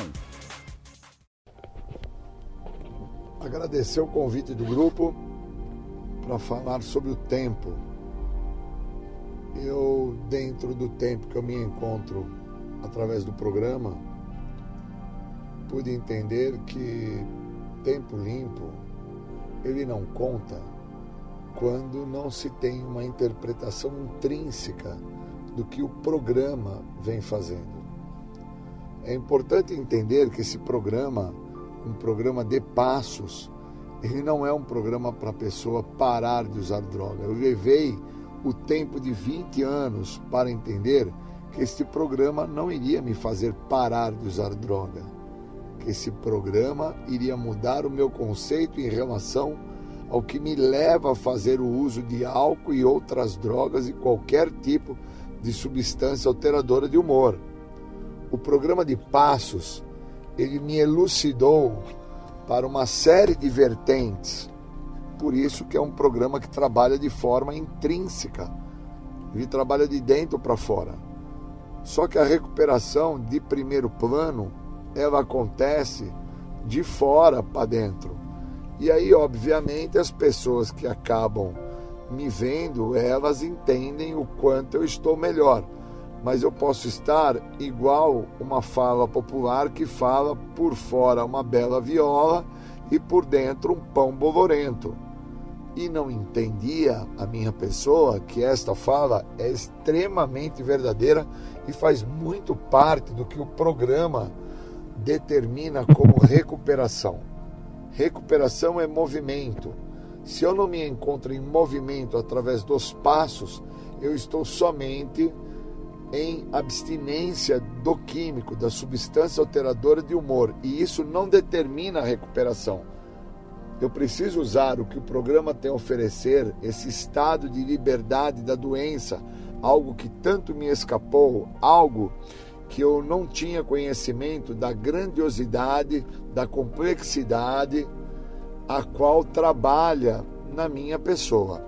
Agradecer o convite do grupo para falar sobre o tempo. Eu, dentro do tempo que eu me encontro através do programa, pude entender que tempo limpo ele não conta quando não se tem uma interpretação intrínseca do que o programa vem fazendo. É importante entender que esse programa, um programa de passos, ele não é um programa para a pessoa parar de usar droga. Eu levei o tempo de 20 anos para entender que este programa não iria me fazer parar de usar droga, que esse programa iria mudar o meu conceito em relação ao que me leva a fazer o uso de álcool e outras drogas e qualquer tipo de substância alteradora de humor. O programa de passos, ele me elucidou para uma série de vertentes. Por isso que é um programa que trabalha de forma intrínseca. Ele trabalha de dentro para fora. Só que a recuperação de primeiro plano, ela acontece de fora para dentro. E aí, obviamente, as pessoas que acabam me vendo, elas entendem o quanto eu estou melhor. Mas eu posso estar igual uma fala popular que fala por fora uma bela viola e por dentro um pão bolorento. E não entendia a minha pessoa que esta fala é extremamente verdadeira e faz muito parte do que o programa determina como recuperação. Recuperação é movimento. Se eu não me encontro em movimento através dos passos, eu estou somente em abstinência do químico, da substância alteradora de humor, e isso não determina a recuperação. Eu preciso usar o que o programa tem a oferecer, esse estado de liberdade da doença, algo que tanto me escapou, algo que eu não tinha conhecimento da grandiosidade, da complexidade a qual trabalha na minha pessoa.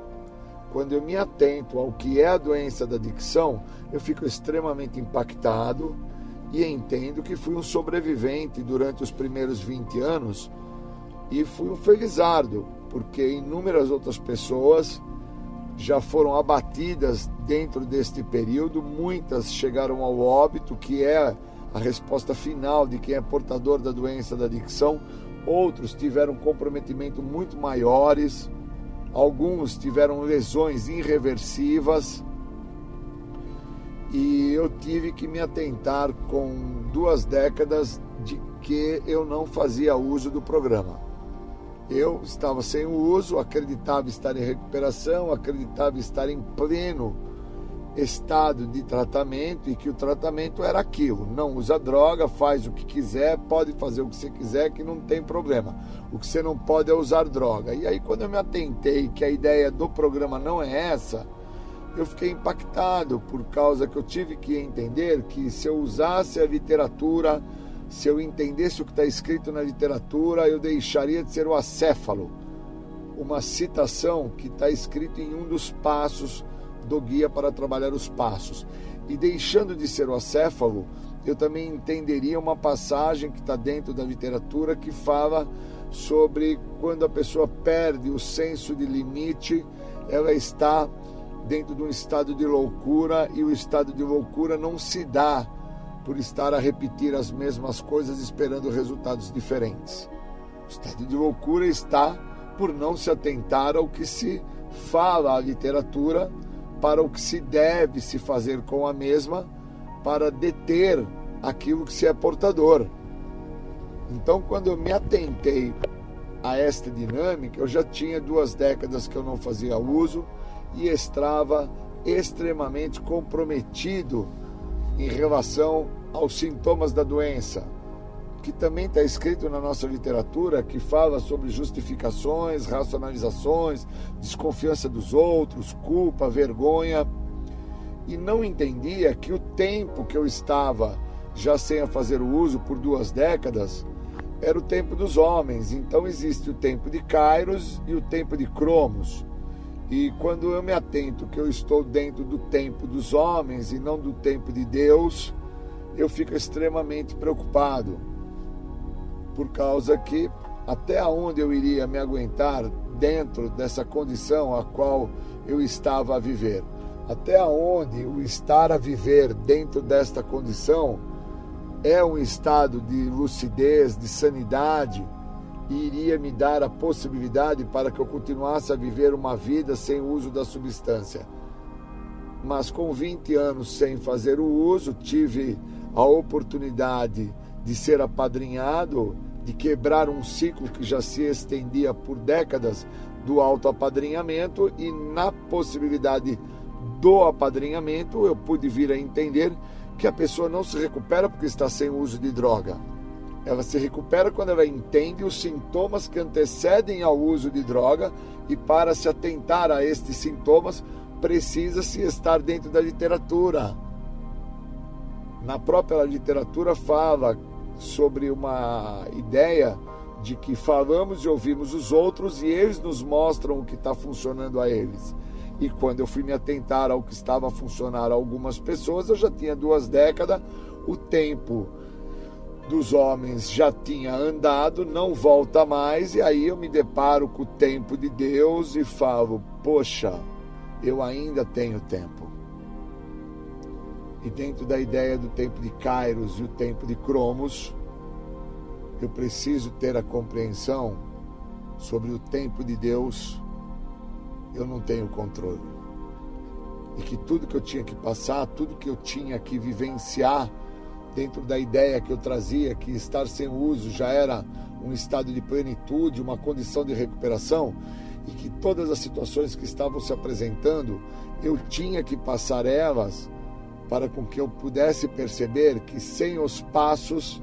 Quando eu me atento ao que é a doença da adicção, eu fico extremamente impactado e entendo que fui um sobrevivente durante os primeiros 20 anos e fui um felizardo, porque inúmeras outras pessoas já foram abatidas dentro deste período, muitas chegaram ao óbito, que é a resposta final de quem é portador da doença da adicção. Outros tiveram comprometimento muito maiores, alguns tiveram lesões irreversíveis. E eu tive que me atentar com duas décadas de que eu não fazia uso do programa eu estava sem uso, acreditava estar em recuperação, acreditava estar em pleno estado de tratamento e que o tratamento era aquilo. Não usa droga, faz o que quiser, pode fazer o que você quiser, que não tem problema. O que você não pode é usar droga. E aí, quando eu me atentei que a ideia do programa não é essa, eu fiquei impactado por causa que eu tive que entender que se eu usasse a literatura se eu entendesse o que está escrito na literatura, eu deixaria de ser o acéfalo, uma citação que está escrito em um dos passos do guia para trabalhar os passos. E deixando de ser o acéfalo, eu também entenderia uma passagem que está dentro da literatura que fala sobre quando a pessoa perde o senso de limite, ela está dentro de um estado de loucura e o estado de loucura não se dá por estar a repetir as mesmas coisas esperando resultados diferentes. O estado de loucura está por não se atentar ao que se fala a literatura, para o que se deve se fazer com a mesma, para deter aquilo que se é portador. Então, quando eu me atentei a esta dinâmica, eu já tinha duas décadas que eu não fazia uso e estava extremamente comprometido em relação aos sintomas da doença, que também está escrito na nossa literatura, que fala sobre justificações, racionalizações, desconfiança dos outros, culpa, vergonha, e não entendia que o tempo que eu estava já sem a fazer o uso por duas décadas era o tempo dos homens. Então existe o tempo de Kairos e o tempo de Cromos. E quando eu me atento que eu estou dentro do tempo dos homens e não do tempo de Deus, eu fico extremamente preocupado, por causa que até onde eu iria me aguentar dentro dessa condição a qual eu estava a viver. Até onde o estar a viver dentro desta condição é um estado de lucidez, de sanidade, iria me dar a possibilidade para que eu continuasse a viver uma vida sem uso da substância. Mas com 20 anos sem fazer o uso, tive a oportunidade de ser apadrinhado, de quebrar um ciclo que já se estendia por décadas do autoapadrinhamento e na possibilidade do apadrinhamento eu pude vir a entender que a pessoa não se recupera porque está sem uso de droga Ela se recupera quando ela entende os sintomas que antecedem ao uso de droga e para se atentar a estes sintomas precisa-se estar dentro da literatura. Na própria literatura fala sobre uma ideia de que falamos e ouvimos os outros e eles nos mostram o que está funcionando a eles. E quando eu fui me atentar ao que estava a funcionar a algumas pessoas, eu já tinha duas décadas, o tempo dos homens já tinha andado, não volta mais, e aí eu me deparo com o tempo de Deus e falo: poxa, eu ainda tenho tempo. E dentro da ideia do tempo de Kairos e o tempo de Cromos, eu preciso ter a compreensão sobre o tempo de Deus, eu não tenho controle. E que tudo que eu tinha que passar, tudo que eu tinha que vivenciar, dentro da ideia que eu trazia, que estar sem uso já era um estado de plenitude, uma condição de recuperação, e que todas as situações que estavam se apresentando, eu tinha que passar elas para com que eu pudesse perceber que sem os passos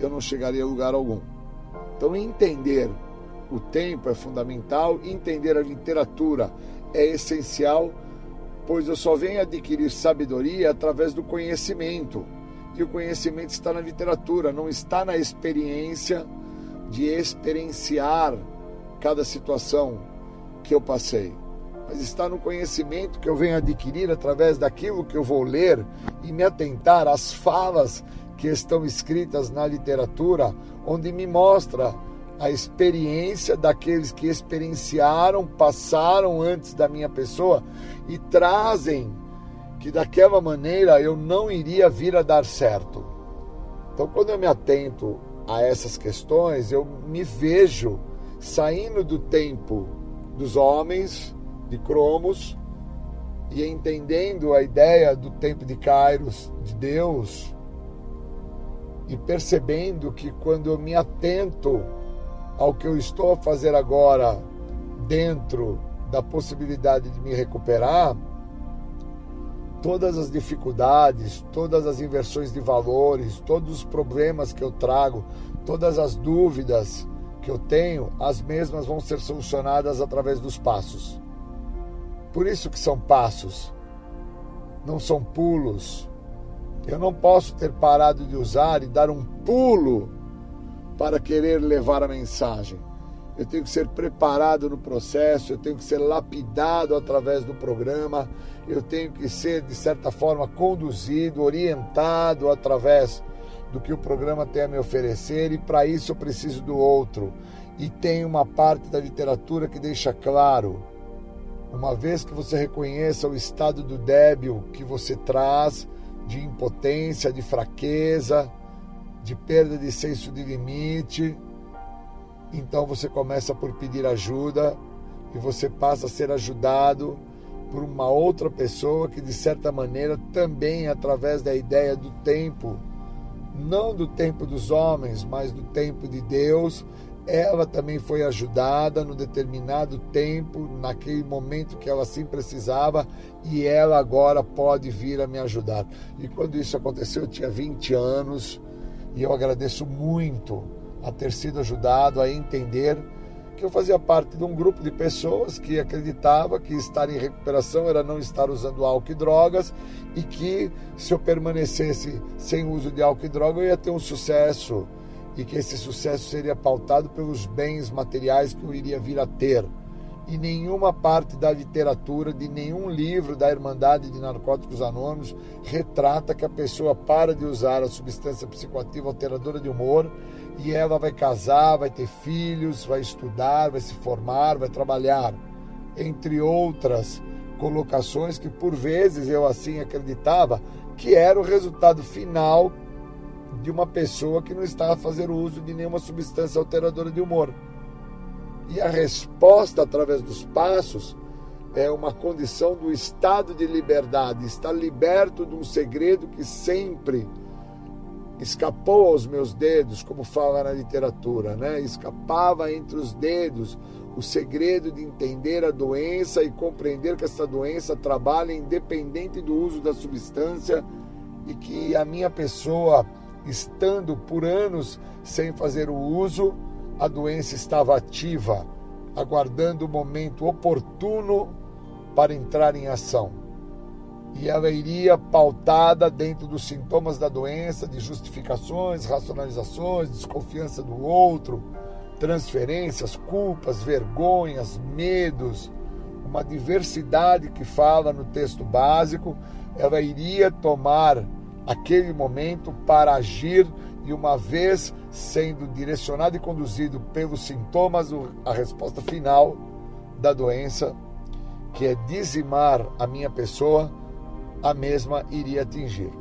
eu não chegaria a lugar algum. Então, entender o tempo é fundamental, entender a literatura é essencial, pois eu só venho adquirir sabedoria através do conhecimento. E o conhecimento está na literatura, não está na experiência de experienciar cada situação que eu passei, mas está no conhecimento que eu venho adquirir através daquilo que eu vou ler e me atentar às falas que estão escritas na literatura, onde me mostra a experiência daqueles que experienciaram, passaram antes da minha pessoa e trazem que daquela maneira eu não iria vir a dar certo. Então, quando eu me atento a essas questões, eu me vejo saindo do tempo dos homens, de cromos, e entendendo a ideia do tempo de Kairos, de Deus, e percebendo que quando eu me atento ao que eu estou a fazer agora dentro da possibilidade de me recuperar, todas as dificuldades, todas as inversões de valores, todos os problemas que eu trago, todas as dúvidas que eu tenho, as mesmas vão ser solucionadas através dos passos. Por isso que são passos, não são pulos, eu não posso ter parado de usar e dar um pulo para querer levar a mensagem. Eu tenho que ser preparado no processo, eu tenho que ser lapidado através do programa, eu tenho que ser, de certa forma, conduzido, orientado através do que o programa tem a me oferecer, e para isso eu preciso do outro. E tem uma parte da literatura que deixa claro: uma vez que você reconheça o estado do débil que você traz, de impotência, de fraqueza, de perda de senso de limite. Então você começa por pedir ajuda e você passa a ser ajudado por uma outra pessoa que, de certa maneira, também, através da ideia do tempo, não do tempo dos homens, mas do tempo de Deus, ela também foi ajudada no determinado tempo, naquele momento que ela sim precisava, e ela agora pode vir a me ajudar. E quando isso aconteceu, eu tinha 20 anos, e eu agradeço muito a ter sido ajudado a entender que eu fazia parte de um grupo de pessoas que acreditava que estar em recuperação era não estar usando álcool e drogas e que se eu permanecesse sem uso de álcool e droga eu ia ter um sucesso e que esse sucesso seria pautado pelos bens materiais que eu iria vir a ter. E nenhuma parte da literatura, de nenhum livro da Irmandade de Narcóticos Anônimos, retrata que a pessoa para de usar a substância psicoativa alteradora de humor e ela vai casar, vai ter filhos, vai estudar, vai se formar, vai trabalhar, entre outras colocações que por vezes eu assim acreditava que era o resultado final de uma pessoa que não está a fazer uso de nenhuma substância alteradora de humor. E a resposta através dos passos é uma condição do estado de liberdade, estar liberto de um segredo que sempre escapou aos meus dedos, como fala na literatura, né? Escapava entre os dedos o segredo de entender a doença e compreender que essa doença trabalha independente do uso da substância e que a minha pessoa estando por anos sem fazer o uso, a doença estava ativa, aguardando o momento oportuno para entrar em ação. E ela iria pautada dentro dos sintomas da doença, de justificações, racionalizações, desconfiança do outro, transferências, culpas, vergonhas, medos, uma diversidade que fala no texto básico, ela iria tomar aquele momento para agir e uma vez sendo direcionado e conduzido pelos sintomas, a resposta final da doença, que é dizimar a minha pessoa, a mesma iria atingir.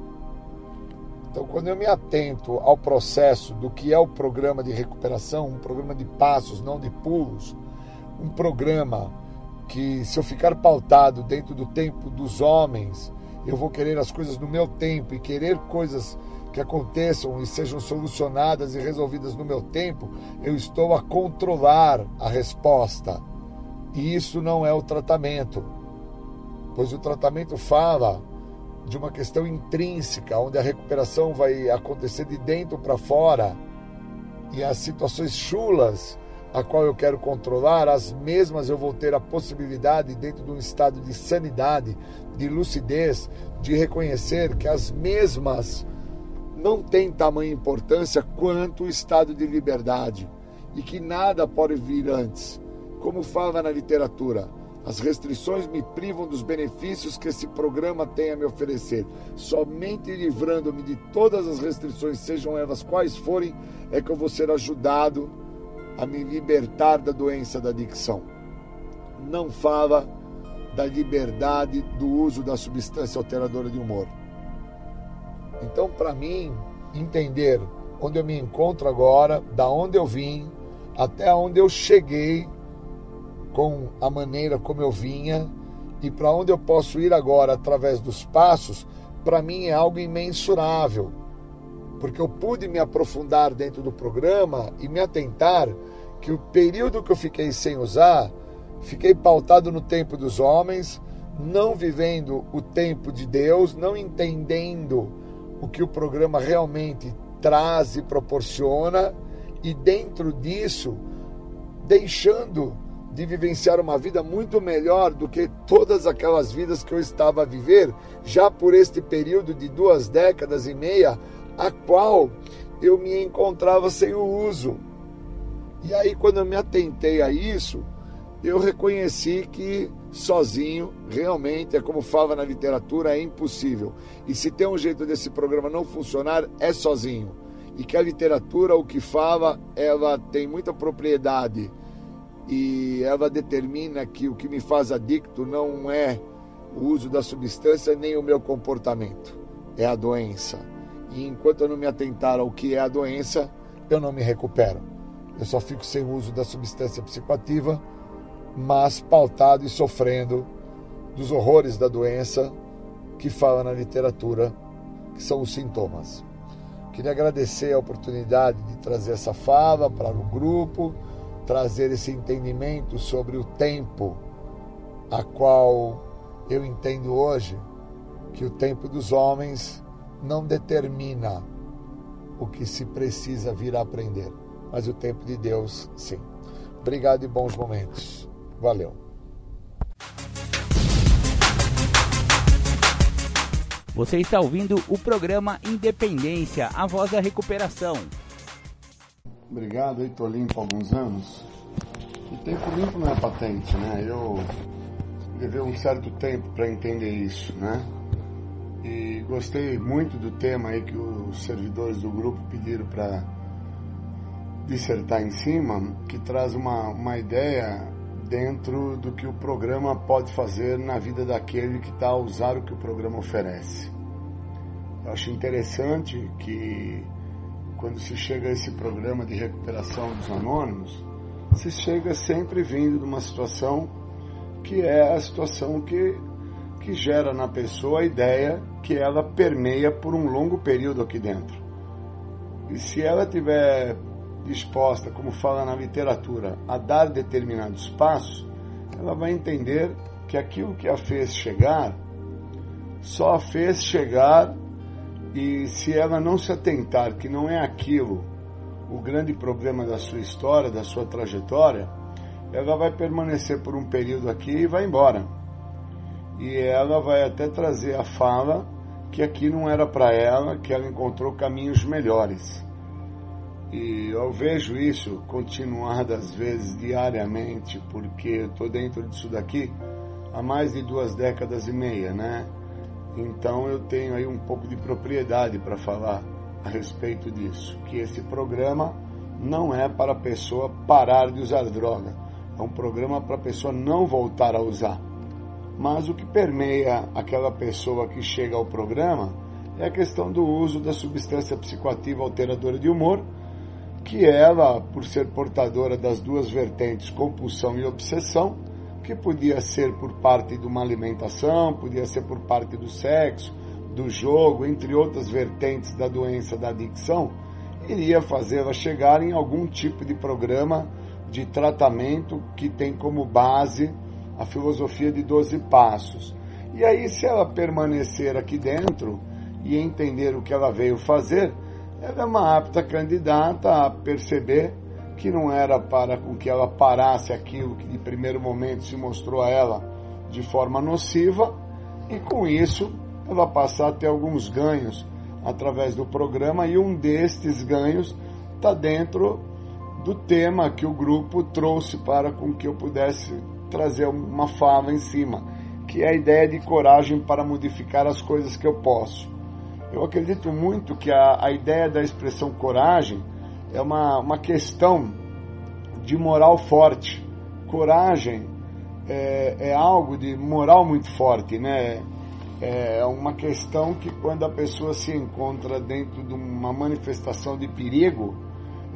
Então, quando eu me atento ao processo do que é o programa de recuperação, um programa de passos, não de pulos, um programa que, se eu ficar pautado dentro do tempo dos homens, eu vou querer as coisas no meu tempo e querer coisas que aconteçam e sejam solucionadas e resolvidas no meu tempo, eu estou a controlar a resposta. E isso não é o tratamento, pois o tratamento fala de uma questão intrínseca, onde a recuperação vai acontecer de dentro para fora e as situações chulas a qual eu quero controlar, as mesmas eu vou ter a possibilidade, dentro de um estado de sanidade, de lucidez, de reconhecer que as mesmas não têm tamanha importância quanto o estado de liberdade e que nada pode vir antes. Como fala na literatura, as restrições me privam dos benefícios que esse programa tem a me oferecer. Somente livrando-me de todas as restrições, sejam elas quais forem, é que eu vou ser ajudado a me libertar da doença da adicção. Não fala da liberdade do uso da substância alteradora de humor. Então, para mim, entender onde eu me encontro agora, da onde eu vim, até onde eu cheguei com a maneira como eu vinha e para onde eu posso ir agora através dos passos, para mim é algo imensurável. Porque eu pude me aprofundar dentro do programa e me atentar que o período que eu fiquei sem usar, fiquei pautado no tempo dos homens, não vivendo o tempo de Deus, não entendendo o que o programa realmente traz e proporciona, e dentro disso, deixando de vivenciar uma vida muito melhor do que todas aquelas vidas que eu estava a viver, já por este período de duas décadas e meia, a qual eu me encontrava sem o uso. E aí, quando eu me atentei a isso, eu reconheci que sozinho, realmente, é como fala na literatura, é impossível. E se tem um jeito desse programa não funcionar, é sozinho. E que a literatura, o que fala, ela tem muita propriedade e ela determina que o que me faz adicto não é o uso da substância nem o meu comportamento, é a doença. E enquanto eu não me atentar ao que é a doença, eu não me recupero. Eu só fico sem o uso da substância psicoativa mas pautado e sofrendo dos horrores da doença que fala na literatura, que são os sintomas. Queria agradecer a oportunidade de trazer essa fala para o grupo, trazer esse entendimento sobre o tempo a qual eu entendo hoje que o tempo dos homens não determina o que se precisa vir a aprender, mas o tempo de Deus, sim. Obrigado e bons momentos. Valeu. Você está ouvindo o programa Independência, a voz da recuperação. Obrigado, aí estou limpo há alguns anos. E tempo limpo não é patente, né? Eu levei um certo tempo para entender isso, né? E gostei muito do tema aí que os servidores do grupo pediram para dissertar em cima, que traz uma, uma ideia dentro do que o programa pode fazer na vida daquele que está a usar o que o programa oferece. Eu acho interessante que quando se chega a esse programa de recuperação dos anônimos, se chega sempre vindo de uma situação que é a situação que, que gera na pessoa a ideia que ela permeia por um longo período aqui dentro. E se ela tiver disposta, como fala na literatura, a dar determinados passos, ela vai entender que aquilo que a fez chegar só a fez chegar E se ela não se atentar que não é aquilo o grande problema da sua história, da sua trajetória, ela vai permanecer por um período aqui e vai embora. E ela vai até trazer a fala que aqui não era para ela, que ela encontrou caminhos melhores. E eu vejo isso continuadas vezes diariamente, porque eu estou dentro disso daqui há mais de duas décadas e meia, né? Então eu tenho aí um pouco de propriedade para falar a respeito disso, que esse programa não é para a pessoa parar de usar droga, é um programa para a pessoa não voltar a usar. Mas o que permeia aquela pessoa que chega ao programa é a questão do uso da substância psicoativa alteradora de humor, que ela, por ser portadora das duas vertentes, compulsão e obsessão, que podia ser por parte de uma alimentação, podia ser por parte do sexo, do jogo, entre outras vertentes da doença da adicção, iria fazê-la chegar em algum tipo de programa de tratamento que tem como base a filosofia de 12 passos. E aí, se ela permanecer aqui dentro e entender o que ela veio fazer, ela é uma apta candidata a perceber que não era para com que ela parasse aquilo que de primeiro momento se mostrou a ela de forma nociva, e com isso ela passar a ter alguns ganhos através do programa, e um destes ganhos está dentro do tema que o grupo trouxe para com que eu pudesse trazer uma fala em cima, que é a ideia de coragem para modificar as coisas que eu posso. Eu acredito muito que a, a ideia da expressão coragem é uma, uma questão de moral forte. Coragem é, é algo de moral muito forte, né? É uma questão que quando a pessoa se encontra dentro de uma manifestação de perigo,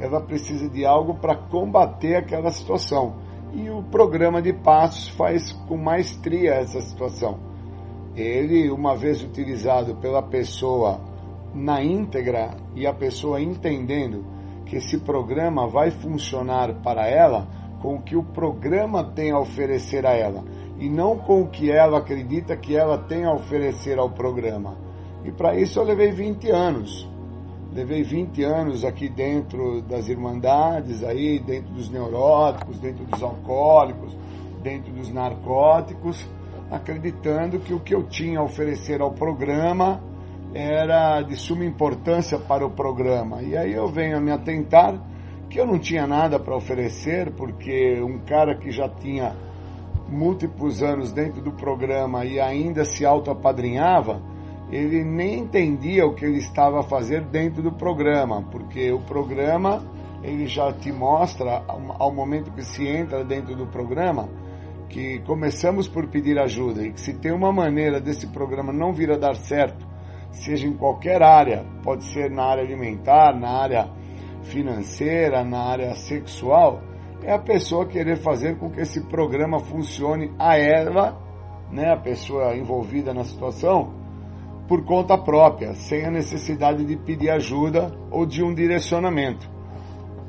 ela precisa de algo para combater aquela situação e o programa de passos faz com maestria essa situação. Ele, uma vez utilizado pela pessoa na íntegra e a pessoa entendendo que esse programa vai funcionar para ela com o que o programa tem a oferecer a ela e não com o que ela acredita que ela tem a oferecer ao programa. E para isso eu levei 20 anos. Levei 20 anos aqui dentro das irmandades, aí dentro dos neuróticos, dentro dos alcoólicos, dentro dos narcóticos, acreditando que o que eu tinha a oferecer ao programa era de suma importância para o programa. E aí eu venho a me atentar que eu não tinha nada para oferecer, porque um cara que já tinha múltiplos anos dentro do programa e ainda se auto-apadrinhava, ele nem entendia o que ele estava a fazer dentro do programa, porque o programa ele já te mostra ao momento que se entra dentro do programa que começamos por pedir ajuda e que se tem uma maneira desse programa não vir a dar certo, seja em qualquer área, pode ser na área alimentar, na área financeira, na área sexual, é a pessoa querer fazer com que esse programa funcione a ela, né, a pessoa envolvida na situação, por conta própria, sem a necessidade de pedir ajuda ou de um direcionamento.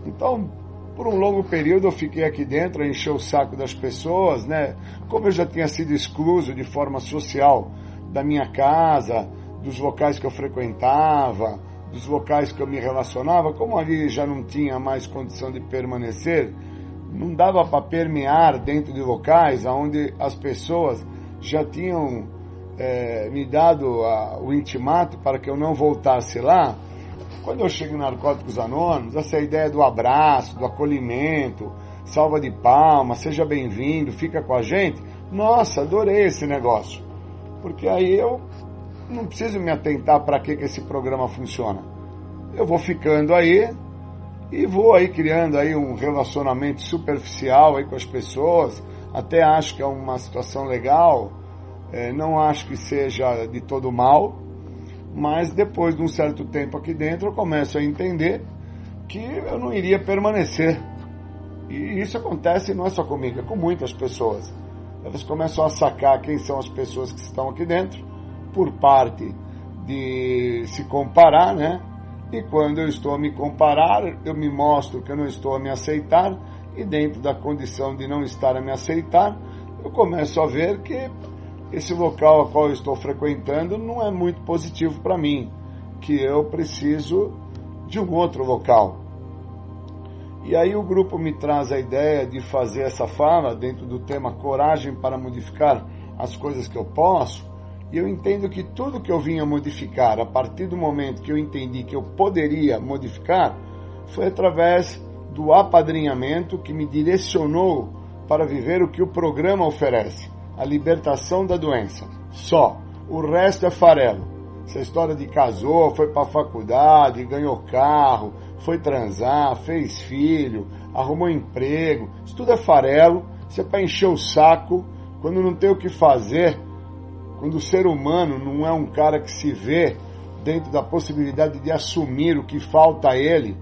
Então, por um longo período eu fiquei aqui dentro encher o saco das pessoas, né? Como eu já tinha sido excluso de forma social da minha casa, dos locais que eu frequentava, dos locais que eu me relacionava, como ali já não tinha mais condição de permanecer, não dava para permear dentro de locais onde as pessoas já tinham é, me dado a, o intimato para que eu não voltasse lá, quando eu chego em Narcóticos Anônimos, essa ideia do abraço, do acolhimento, salva de palmas, seja bem-vindo, fica com a gente, nossa, adorei esse negócio. Porque aí eu não preciso me atentar para que, que esse programa funciona. Eu vou ficando aí e vou aí criando aí um relacionamento superficial aí com as pessoas, até acho que é uma situação legal, é, não acho que seja de todo mal, mas depois de um certo tempo aqui dentro eu começo a entender que eu não iria permanecer. E isso acontece não é só comigo, é com muitas pessoas. Elas começam a sacar quem são as pessoas que estão aqui dentro, por parte de se comparar, né? E quando eu estou a me comparar, eu me mostro que eu não estou a me aceitar, e dentro da condição de não estar a me aceitar, eu começo a ver que esse local a qual eu estou frequentando não é muito positivo para mim, que eu preciso de um outro local. E aí o grupo me traz a ideia de fazer essa fala dentro do tema coragem para modificar as coisas que eu posso. E eu entendo que tudo que eu vinha modificar, a partir do momento que eu entendi que eu poderia modificar, foi através do apadrinhamento que me direcionou para viver o que o programa oferece, a libertação da doença. Só. O resto é farelo. Essa história de casou, foi para a faculdade, ganhou carro, foi transar, fez filho, arrumou emprego, isso tudo é farelo, isso é para encher o saco, quando não tem o que fazer, quando o ser humano não é um cara que se vê dentro da possibilidade de assumir o que falta a ele,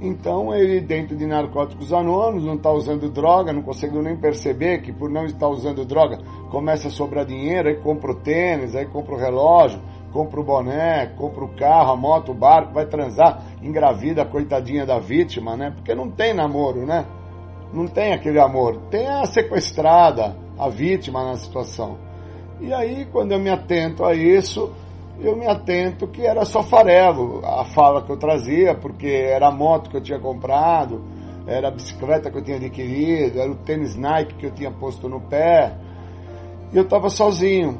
então ele, dentro de narcóticos anônimos, não está usando droga, não conseguiu nem perceber que por não estar usando droga começa a sobrar dinheiro, aí compra o tênis, aí compra o relógio, compra o boné, compra o carro, a moto, o barco, vai transar, engravida a coitadinha da vítima, né? Porque não tem namoro, né? Não tem aquele amor. Tem a sequestrada, a vítima na situação. E aí, quando eu me atento a isso, eu me atento que era só farelo a fala que eu trazia, porque era a moto que eu tinha comprado, era a bicicleta que eu tinha adquirido, era o tênis Nike que eu tinha posto no pé. E eu estava sozinho.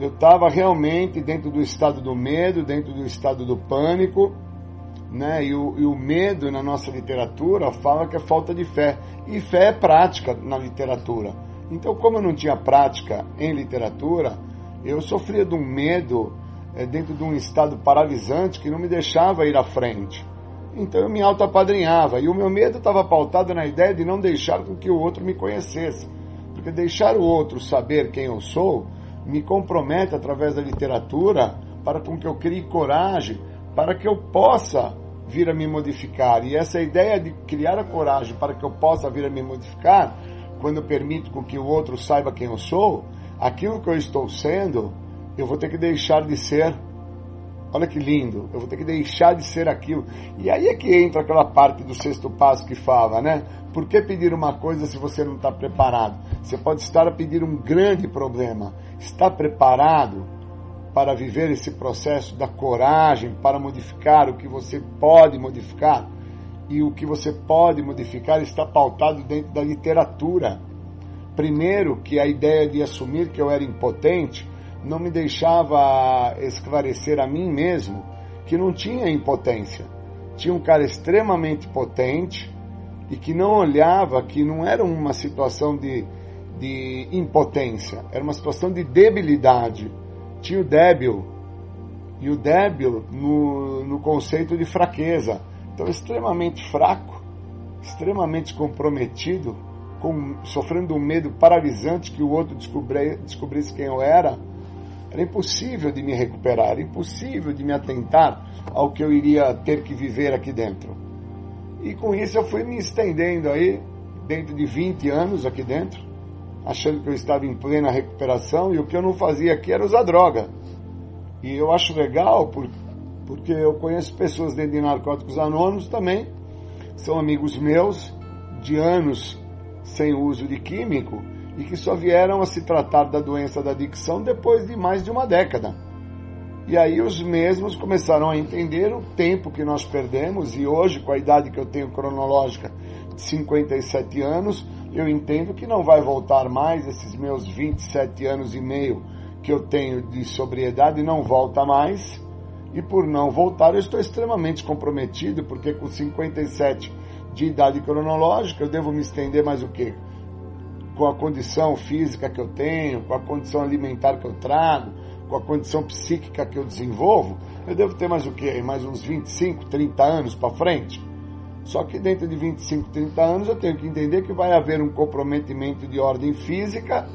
Eu estava realmente dentro do estado do medo, dentro do estado do pânico, né? E o, e o medo na nossa literatura fala que é falta de fé. E fé é prática na literatura. Então, como eu não tinha prática em literatura, eu sofria de um medo é, dentro de um estado paralisante que não me deixava ir à frente. Então eu me auto-apadrinhava. E o meu medo estava pautado na ideia de não deixar com que o outro me conhecesse. Porque deixar o outro saber quem eu sou me compromete através da literatura para com que eu crie coragem para que eu possa vir a me modificar. E essa ideia de criar a coragem para que eu possa vir a me modificar, quando eu permito que o outro saiba quem eu sou, aquilo que eu estou sendo, eu vou ter que deixar de ser. Olha que lindo, eu vou ter que deixar de ser aquilo. E aí é que entra aquela parte do sexto passo que fala, né? Por que pedir uma coisa se você não está preparado? Você pode estar a pedir um grande problema. Está preparado para viver esse processo da coragem, para modificar o que você pode modificar? E o que você pode modificar está pautado dentro da literatura. Primeiro, que a ideia de assumir que eu era impotente não me deixava esclarecer a mim mesmo que não tinha impotência. Tinha um cara extremamente potente, e que não olhava que não era uma situação de, de impotência, era uma situação de debilidade. Tinha o débil, e o débil no, no conceito de fraqueza. Então, extremamente fraco, extremamente comprometido, com, sofrendo um medo paralisante que o outro descobri, descobrisse quem eu era, era impossível de me recuperar, era impossível de me atentar ao que eu iria ter que viver aqui dentro. E com isso eu fui me estendendo aí, dentro de 20 anos aqui dentro, achando que eu estava em plena recuperação e o que eu não fazia aqui era usar droga. E eu acho legal por, porque eu conheço pessoas dentro de Narcóticos Anônimos também, são amigos meus de anos sem uso de químico e que só vieram a se tratar da doença da adicção depois de mais de uma década. E aí os mesmos começaram a entender o tempo que nós perdemos, e hoje, com a idade que eu tenho cronológica de 57 anos, eu entendo que não vai voltar mais esses meus 27 anos e meio que eu tenho de sobriedade, não volta mais. E por não voltar, eu estou extremamente comprometido, porque com 57 de idade cronológica, eu devo me estender mais o quê? Com a condição física que eu tenho, com a condição alimentar que eu trago, com a condição psíquica que eu desenvolvo, eu devo ter mais o quê? Mais uns 25, 30 anos para frente. Só que dentro de 25, 30 anos eu tenho que entender que vai haver um comprometimento de ordem física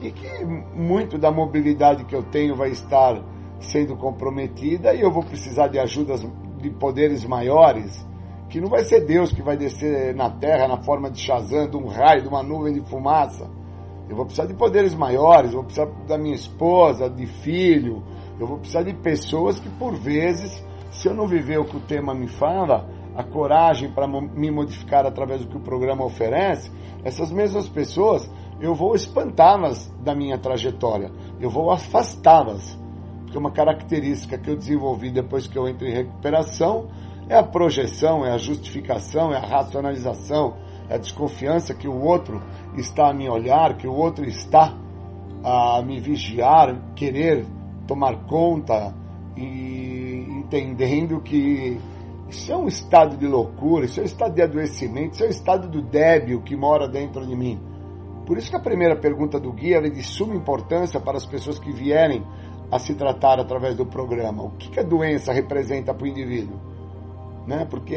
e que muito da mobilidade que eu tenho vai estar sendo comprometida e eu vou precisar de ajudas de poderes maiores, que não vai ser Deus que vai descer na terra na forma de Shazam, de um raio, de uma nuvem de fumaça eu vou precisar de poderes maiores, eu vou precisar da minha esposa, de filho, eu vou precisar de pessoas que, por vezes, se eu não viver o que o tema me fala, a coragem para me modificar através do que o programa oferece, essas mesmas pessoas, eu vou espantá-las da minha trajetória, eu vou afastá-las. Que é uma característica que eu desenvolvi depois que eu entro em recuperação, é a projeção, é a justificação, é a racionalização, é a desconfiança que o outro está a me olhar, que o outro está a me vigiar, querer tomar conta e entendendo que isso é um estado de loucura, isso é um estado de adoecimento, isso é um estado do débil que mora dentro de mim. Por isso que a primeira pergunta do guia é de suma importância para as pessoas que vierem a se tratar através do programa. O que, que a doença representa para o indivíduo? Né? Porque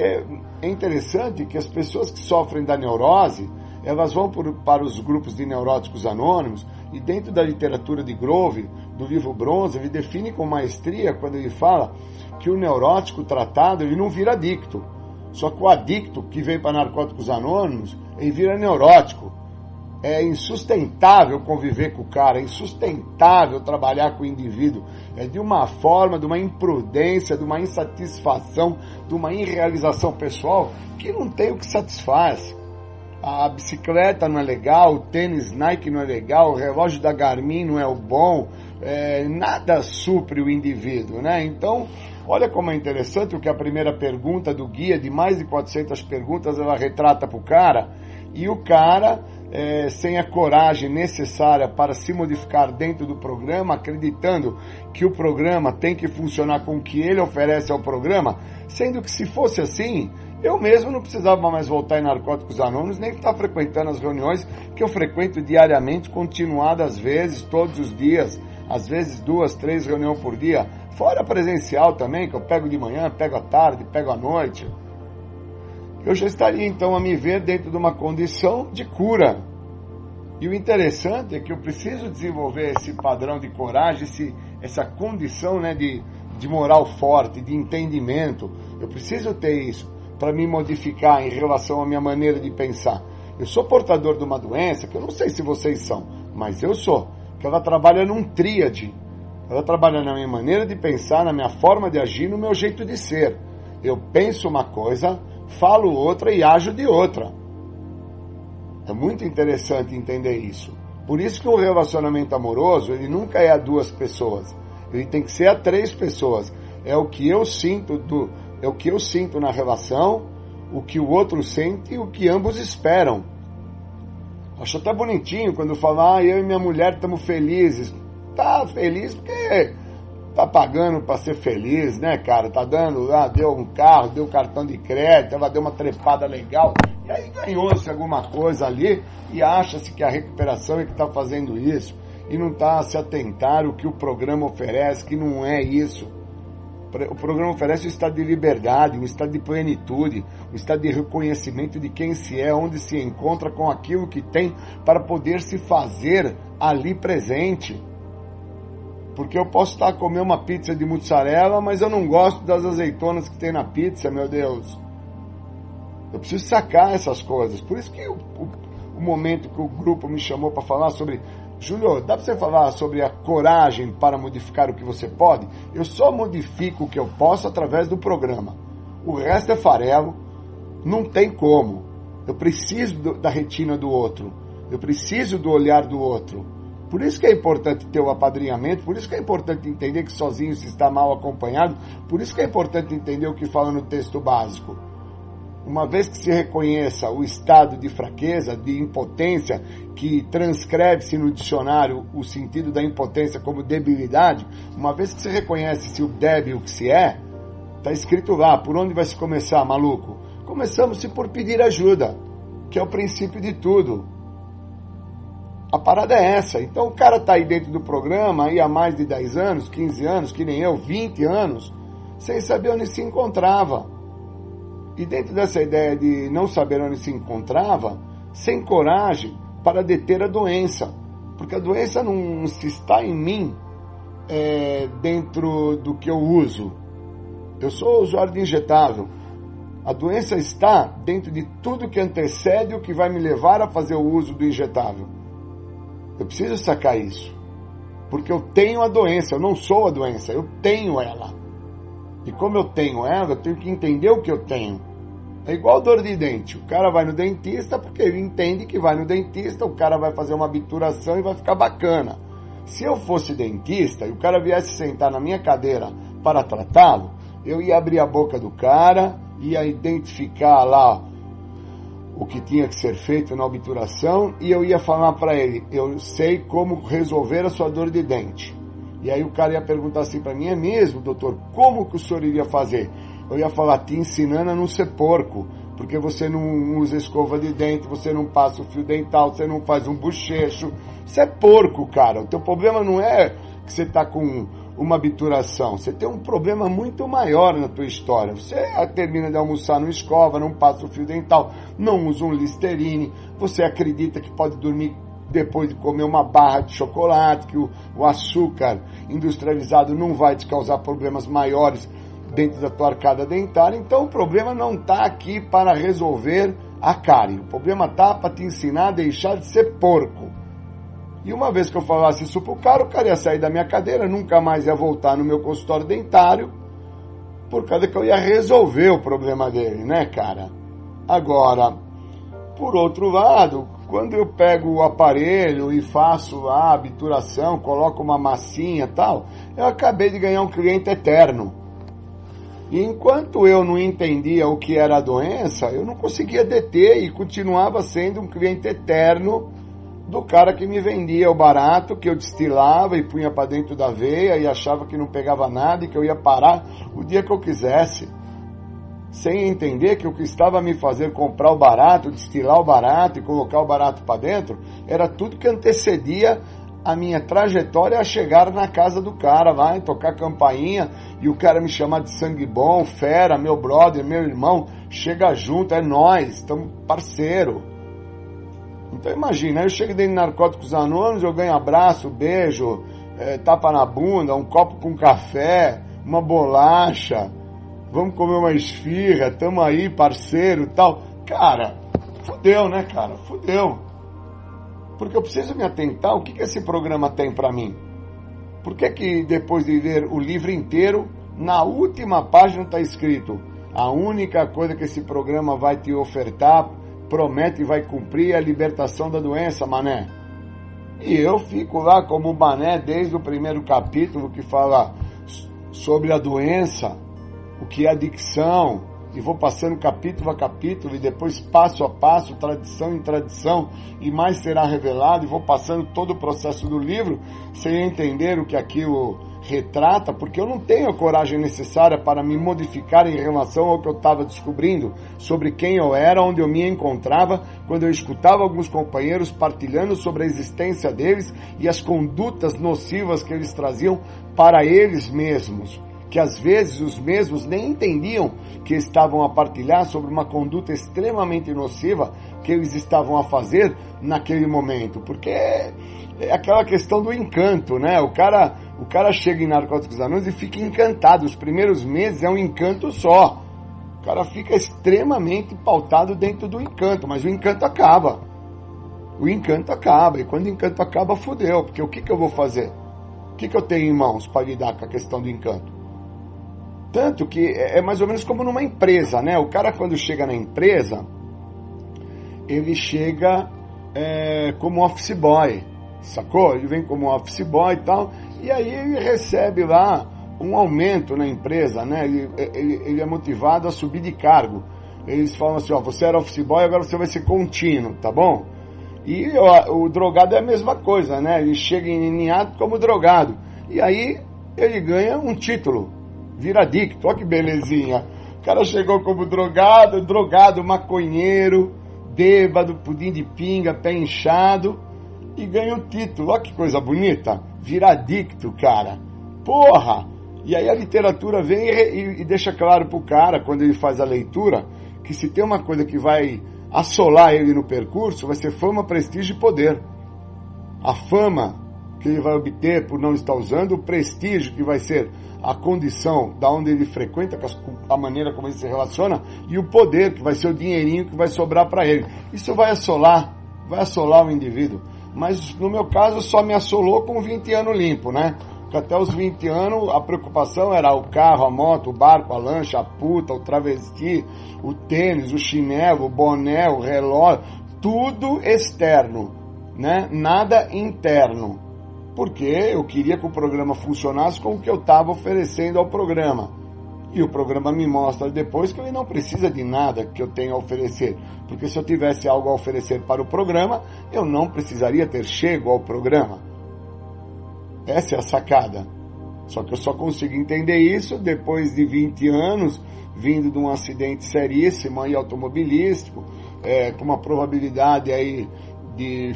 é interessante que as pessoas que sofrem da neurose, elas vão por, para os grupos de neuróticos anônimos e dentro da literatura de Grove, do livro Bronze, ele define com maestria quando ele fala que o neurótico tratado ele não vira adicto. Só que o adicto que vem para narcóticos anônimos, ele vira neurótico. É insustentável conviver com o cara, é insustentável trabalhar com o indivíduo. É de uma forma, de uma imprudência, de uma insatisfação, de uma irrealização pessoal que não tem o que satisfaz. A bicicleta não é legal, o tênis Nike não é legal, o relógio da Garmin não é o bom, é, nada supre o indivíduo, né? Então, Olha como é interessante o que a primeira pergunta do guia, de mais de 400 perguntas, ela retrata para o cara, e o cara, é, sem a coragem necessária para se modificar dentro do programa, acreditando que o programa tem que funcionar com o que ele oferece ao programa, sendo que se fosse assim, eu mesmo não precisava mais voltar em Narcóticos Anônimos, nem estar frequentando as reuniões que eu frequento diariamente, continuadas vezes, todos os dias, às vezes duas, três reuniões por dia, fora presencial também, que eu pego de manhã, pego à tarde, pego à noite. Eu já estaria então a me ver dentro de uma condição de cura. E o interessante é que eu preciso desenvolver esse padrão de coragem, esse, essa condição né, de, de moral forte, de entendimento. Eu preciso ter isso para me modificar em relação à minha maneira de pensar. Eu sou portador de uma doença que eu não sei se vocês são, mas eu sou que ela trabalha num tríade. Ela trabalha na minha maneira de pensar, na minha forma de agir, no meu jeito de ser. Eu penso uma coisa, falo outra e ajo de outra. É muito interessante entender isso. Por isso que o relacionamento amoroso, ele nunca é a duas pessoas. Ele tem que ser a três pessoas. É o que eu sinto do, é o que eu sinto na relação, o que o outro sente e o que ambos esperam. Acho até bonitinho quando fala, ah, eu e minha mulher estamos felizes. Tá feliz porque tá pagando para ser feliz, né, cara? Tá dando, ah, deu um carro, deu cartão de crédito, ela deu uma trepada legal. E aí ganhou-se alguma coisa ali e acha-se que a recuperação é que está fazendo isso. E não está a se atentar o que o programa oferece, que não é isso. O programa oferece um estado de liberdade, um estado de plenitude, um estado de reconhecimento de quem se é, onde se encontra com aquilo que tem para poder se fazer ali presente. Porque eu posso estar a comer uma pizza de mussarela, mas eu não gosto das azeitonas que tem na pizza, meu Deus. Eu preciso sacar essas coisas. Por isso que o, o, o momento que o grupo me chamou para falar sobre Júlio, dá para você falar sobre a coragem para modificar o que você pode? Eu só modifico o que eu posso através do programa. O resto é farelo, não tem como. Eu preciso do, da retina do outro, eu preciso do olhar do outro. Por isso que é importante ter o apadrinhamento, por isso que é importante entender que sozinho se está mal acompanhado, por isso que é importante entender o que fala no texto básico uma vez que se reconheça o estado de fraqueza, de impotência, que transcreve-se no dicionário o sentido da impotência como debilidade, uma vez que se reconhece-se o débil que se é, está escrito lá, por onde vai se começar, maluco? Começamos-se por pedir ajuda, que é o princípio de tudo. A parada é essa. Então o cara está aí dentro do programa aí há mais de 10 anos, 15 anos, que nem eu, 20 anos, sem saber onde se encontrava e dentro dessa ideia de não saber onde se encontrava, sem coragem para deter a doença, porque a doença não se está em mim é, dentro do que eu uso. Eu sou usuário de injetável. A doença está dentro de tudo que antecede o que vai me levar a fazer o uso do injetável. Eu preciso sacar isso. Porque eu tenho a doença, eu não sou a doença, eu tenho ela. E como eu tenho ela, eu tenho que entender o que eu tenho. É igual dor de dente. O cara vai no dentista porque ele entende que vai no dentista, o cara vai fazer uma obturação e vai ficar bacana. Se eu fosse dentista e o cara viesse sentar na minha cadeira para tratá-lo, eu ia abrir a boca do cara, ia identificar lá o que tinha que ser feito na obturação e eu ia falar para ele, eu sei como resolver a sua dor de dente. E aí o cara ia perguntar assim para mim, é mesmo, doutor, como que o senhor iria fazer? Eu ia falar, te ensinando a não ser porco, porque você não usa escova de dente, você não passa o fio dental, você não faz um bochecho. Isso é porco, cara. O teu problema não é que você está com uma obturação. Você tem um problema muito maior na tua história. Você termina de almoçar, não escova, não passa o fio dental, não usa um Listerine, você acredita que pode dormir depois de comer uma barra de chocolate, que o, o açúcar industrializado não vai te causar problemas maiores dentro da tua arcada dentária. Então o problema não está aqui para resolver a cárie. O problema está para te ensinar a deixar de ser porco. E uma vez que eu falasse isso pro cara, o cara ia sair da minha cadeira, nunca mais ia voltar no meu consultório dentário, por causa que eu ia resolver o problema dele, né, cara? Agora, por outro lado, quando eu pego o aparelho e faço a obturação, coloco uma massinha tal, eu acabei de ganhar um cliente eterno. E enquanto eu não entendia o que era a doença, eu não conseguia deter e continuava sendo um cliente eterno do cara que me vendia o barato, que eu destilava e punha para dentro da veia e achava que não pegava nada e que eu ia parar o dia que eu quisesse. Sem entender que o que estava a me fazer comprar o barato, destilar o barato e colocar o barato para dentro, era tudo que antecedia a minha trajetória a chegar na casa do cara, vai tocar campainha e o cara me chamar de sangue bom, fera, meu brother, meu irmão, chega junto, é nós, estamos parceiro. Então imagina, eu chego dentro de Narcóticos Anônimos, eu ganho abraço, beijo, é, tapa na bunda, um copo com café, uma bolacha, vamos comer uma esfirra, tamo aí, parceiro tal. Cara, fudeu, né, cara? Fudeu. Porque eu preciso me atentar o que, que esse programa tem para mim. Por que, que depois de ler o livro inteiro, na última página está escrito: a única coisa que esse programa vai te ofertar, promete e vai cumprir a libertação da doença, mané. E eu fico lá como mané desde o primeiro capítulo que fala sobre a doença, o que é adicção, e vou passando capítulo a capítulo e depois passo a passo, tradição em tradição, e mais será revelado, e vou passando todo o processo do livro sem entender o que aquilo retrata, porque eu não tenho a coragem necessária para me modificar em relação ao que eu estava descobrindo sobre quem eu era, onde eu me encontrava, quando eu escutava alguns companheiros partilhando sobre a existência deles e as condutas nocivas que eles traziam para eles mesmos que às vezes os mesmos nem entendiam que estavam a partilhar sobre uma conduta extremamente nociva que eles estavam a fazer naquele momento, porque é aquela questão do encanto, né? O cara, o cara chega em Narcóticos Anônimos e fica encantado. Os primeiros meses é um encanto só. O cara fica extremamente pautado dentro do encanto, mas o encanto acaba. O encanto acaba, e quando o encanto acaba, fudeu, porque o que, que eu vou fazer? O que, que eu tenho em mãos para lidar com a questão do encanto? Tanto que é, é mais ou menos como numa empresa, né? O cara quando chega na empresa, ele chega é, como office boy, sacou? Ele vem como office boy e tal, e aí ele recebe lá um aumento na empresa, né? Ele, ele, ele é motivado a subir de cargo. Eles falam assim, ó, você era office boy, agora você vai ser contínuo, tá bom? E ó, o drogado é a mesma coisa, né? Ele chega em ato como drogado. E aí ele ganha um título, vira adicto. Olha que belezinha. O cara chegou como drogado, drogado, maconheiro, bêbado, pudim de pinga, pé inchado e ganha o título. Olha que coisa bonita. Vira adicto, cara. Porra! E aí a literatura vem e, e, e deixa claro pro cara, quando ele faz a leitura, que se tem uma coisa que vai assolar ele no percurso, vai ser fama, prestígio e poder. A fama que ele vai obter por não estar usando, o prestígio que vai ser a condição da onde ele frequenta, a maneira como ele se relaciona, e o poder, que vai ser o dinheirinho que vai sobrar para ele. Isso vai assolar, vai assolar o indivíduo. Mas no meu caso só me assolou com 20 anos limpo, né? Porque até os 20 anos a preocupação era o carro, a moto, o barco, a lancha, a puta, o travesti, o tênis, o chinelo, o boné, o relógio, tudo externo, né? Nada interno. porque eu queria que o programa funcionasse com o que eu estava oferecendo ao programa. E o programa me mostra depois que ele não precisa de nada que eu tenha a oferecer. Porque se eu tivesse algo a oferecer para o programa, eu não precisaria ter chego ao programa. Essa é a sacada. Só que eu só consigo entender isso depois de 20 anos, vindo de um acidente seríssimo e automobilístico, é, com uma probabilidade aí de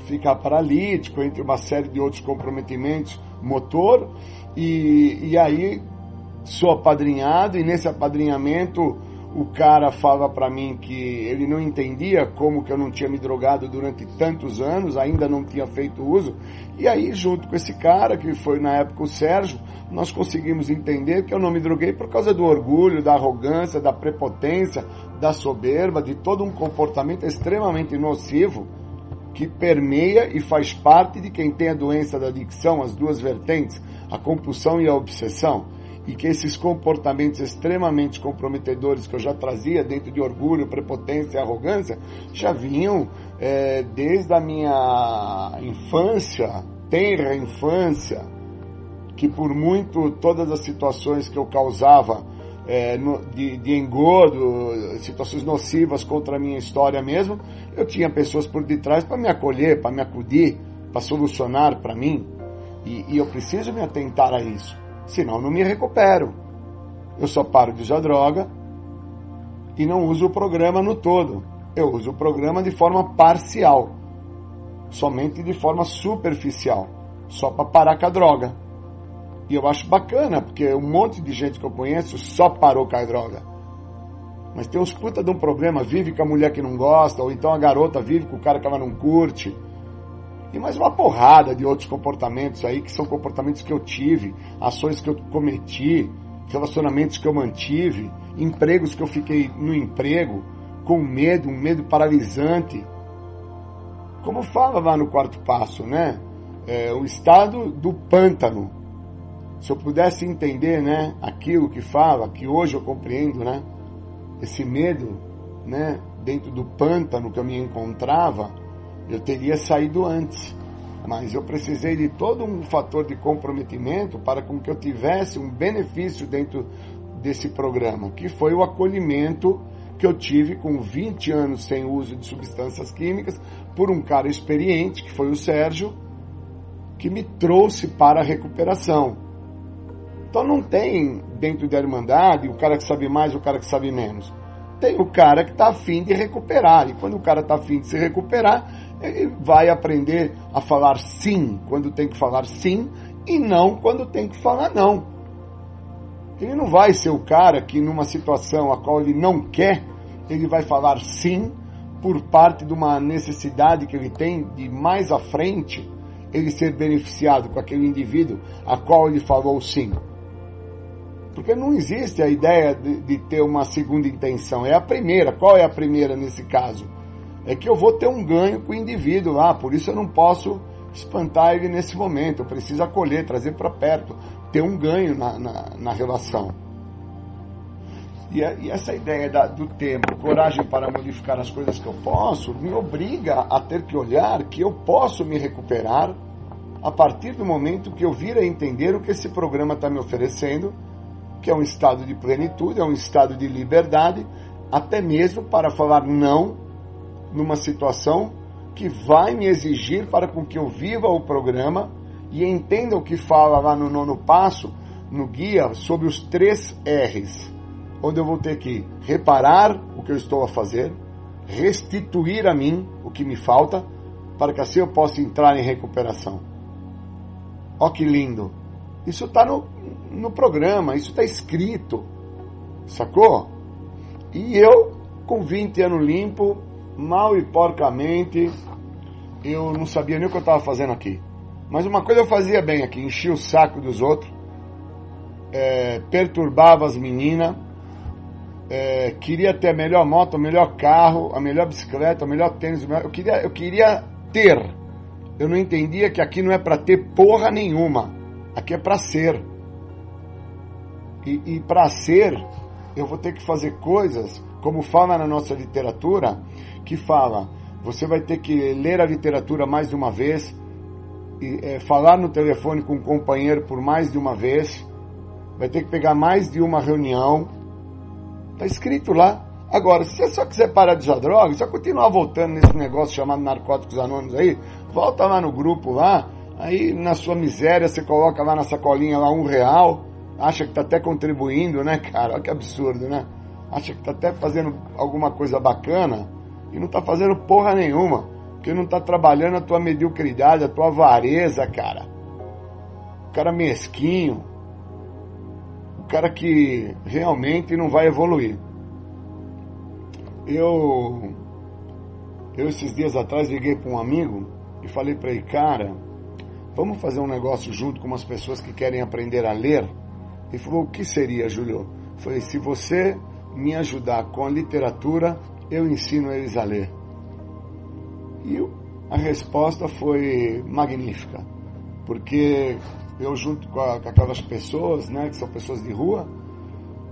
ficar paralítico, entre uma série de outros comprometimentos motor, e, e aí sou apadrinhado, e nesse apadrinhamento o cara fala para mim que ele não entendia como que eu não tinha me drogado durante tantos anos, ainda não tinha feito uso. E aí, junto com esse cara, que foi na época o Sérgio, nós conseguimos entender que eu não me droguei por causa do orgulho, da arrogância, da prepotência, da soberba, de todo um comportamento extremamente nocivo que permeia e faz parte de quem tem a doença da adicção, as duas vertentes, a compulsão e a obsessão e que esses comportamentos extremamente comprometedores que eu já trazia dentro de orgulho, prepotência e arrogância já vinham é, desde a minha infância, tenra infância, que por muito todas as situações que eu causava é, no, de, de engodo, situações nocivas contra a minha história mesmo, eu tinha pessoas por detrás para me acolher, para me acudir, para solucionar para mim. E, e eu preciso me atentar a isso senão não me recupero. Eu só paro de usar droga e não uso o programa no todo. Eu uso o programa de forma parcial, somente de forma superficial, só para parar com a droga. E eu acho bacana, porque um monte de gente que eu conheço só parou com a droga. Mas tem uns puta de um problema, vive com a mulher que não gosta, ou então a garota vive com o cara que ela não curte e mais uma porrada de outros comportamentos aí, que são comportamentos que eu tive, ações que eu cometi, relacionamentos que eu mantive, empregos que eu fiquei no emprego, com medo, um medo paralisante. Como fala lá no quarto passo, né? É, o estado do pântano. Se eu pudesse entender, né, aquilo que fala, que hoje eu compreendo, né? Esse medo, né, dentro do pântano que eu me encontrava, eu teria saído antes. Mas eu precisei de todo um fator de comprometimento para com que eu tivesse um benefício dentro desse programa, que foi o acolhimento que eu tive com 20 anos sem uso de substâncias químicas por um cara experiente, que foi o Sérgio, que me trouxe para a recuperação. Então não tem dentro da Irmandade o cara que sabe mais o cara que sabe menos. Tem o cara que está afim de recuperar. E quando o cara está afim de se recuperar, ele vai aprender a falar sim quando tem que falar sim e não quando tem que falar não. Ele não vai ser o cara que, numa situação a qual ele não quer, ele vai falar sim por parte de uma necessidade que ele tem de mais à frente ele ser beneficiado com aquele indivíduo a qual ele falou sim. Porque não existe a ideia de, de ter uma segunda intenção, é a primeira. Qual é a primeira nesse caso? É que eu vou ter um ganho com o indivíduo lá, por isso eu não posso espantar ele nesse momento, eu preciso acolher, trazer para perto, ter um ganho na, na, na relação. E, e, essa ideia da, do tempo, coragem para modificar as coisas que eu posso, me obriga a ter que olhar que eu posso me recuperar a partir do momento que eu vir a entender o que esse programa está me oferecendo, que é um estado de plenitude, é um estado de liberdade, até mesmo para falar não numa situação que vai me exigir para com que eu viva o programa e entenda o que fala lá no nono passo, no guia, sobre os três R's, onde eu vou ter que reparar o que eu estou a fazer, restituir a mim o que me falta, para que assim eu possa entrar em recuperação. Ó que lindo! Isso está no, no programa, isso está escrito, sacou? E eu, com 20 anos limpo, mal e porcamente, eu não sabia nem o que eu estava fazendo aqui. Mas uma coisa eu fazia bem aqui, enchia o saco dos outros, é, perturbava as meninas, é, queria ter a melhor moto, o melhor carro, a melhor bicicleta, o melhor tênis, eu queria, eu queria ter. Eu não entendia que aqui não é para ter porra nenhuma, aqui é para ser. E, e para ser, eu vou ter que fazer coisas, como fala na nossa literatura, que fala: você vai ter que ler a literatura mais de uma vez, é, falar no telefone com um companheiro por mais de uma vez, vai ter que pegar mais de uma reunião. Está escrito lá. Agora, se você só quiser parar de usar droga, só continuar voltando nesse negócio chamado Narcóticos Anônimos aí, volta lá no grupo lá, aí na sua miséria você coloca lá na sacolinha lá um real, acha que está até contribuindo, né, cara? Olha que absurdo, né? Acha que está até fazendo alguma coisa bacana e não está fazendo porra nenhuma, porque não está trabalhando a tua mediocridade, a tua avareza, cara. O cara mesquinho, o cara que realmente não vai evoluir. Eu, eu esses dias atrás liguei para um amigo e falei para ele, cara, vamos fazer um negócio junto com umas pessoas que querem aprender a ler? Ele falou, o que seria, Júlio? Eu falei, se você me ajudar com a literatura, eu ensino eles a ler. E a resposta foi magnífica, porque eu junto com, a, com aquelas pessoas, né, que são pessoas de rua,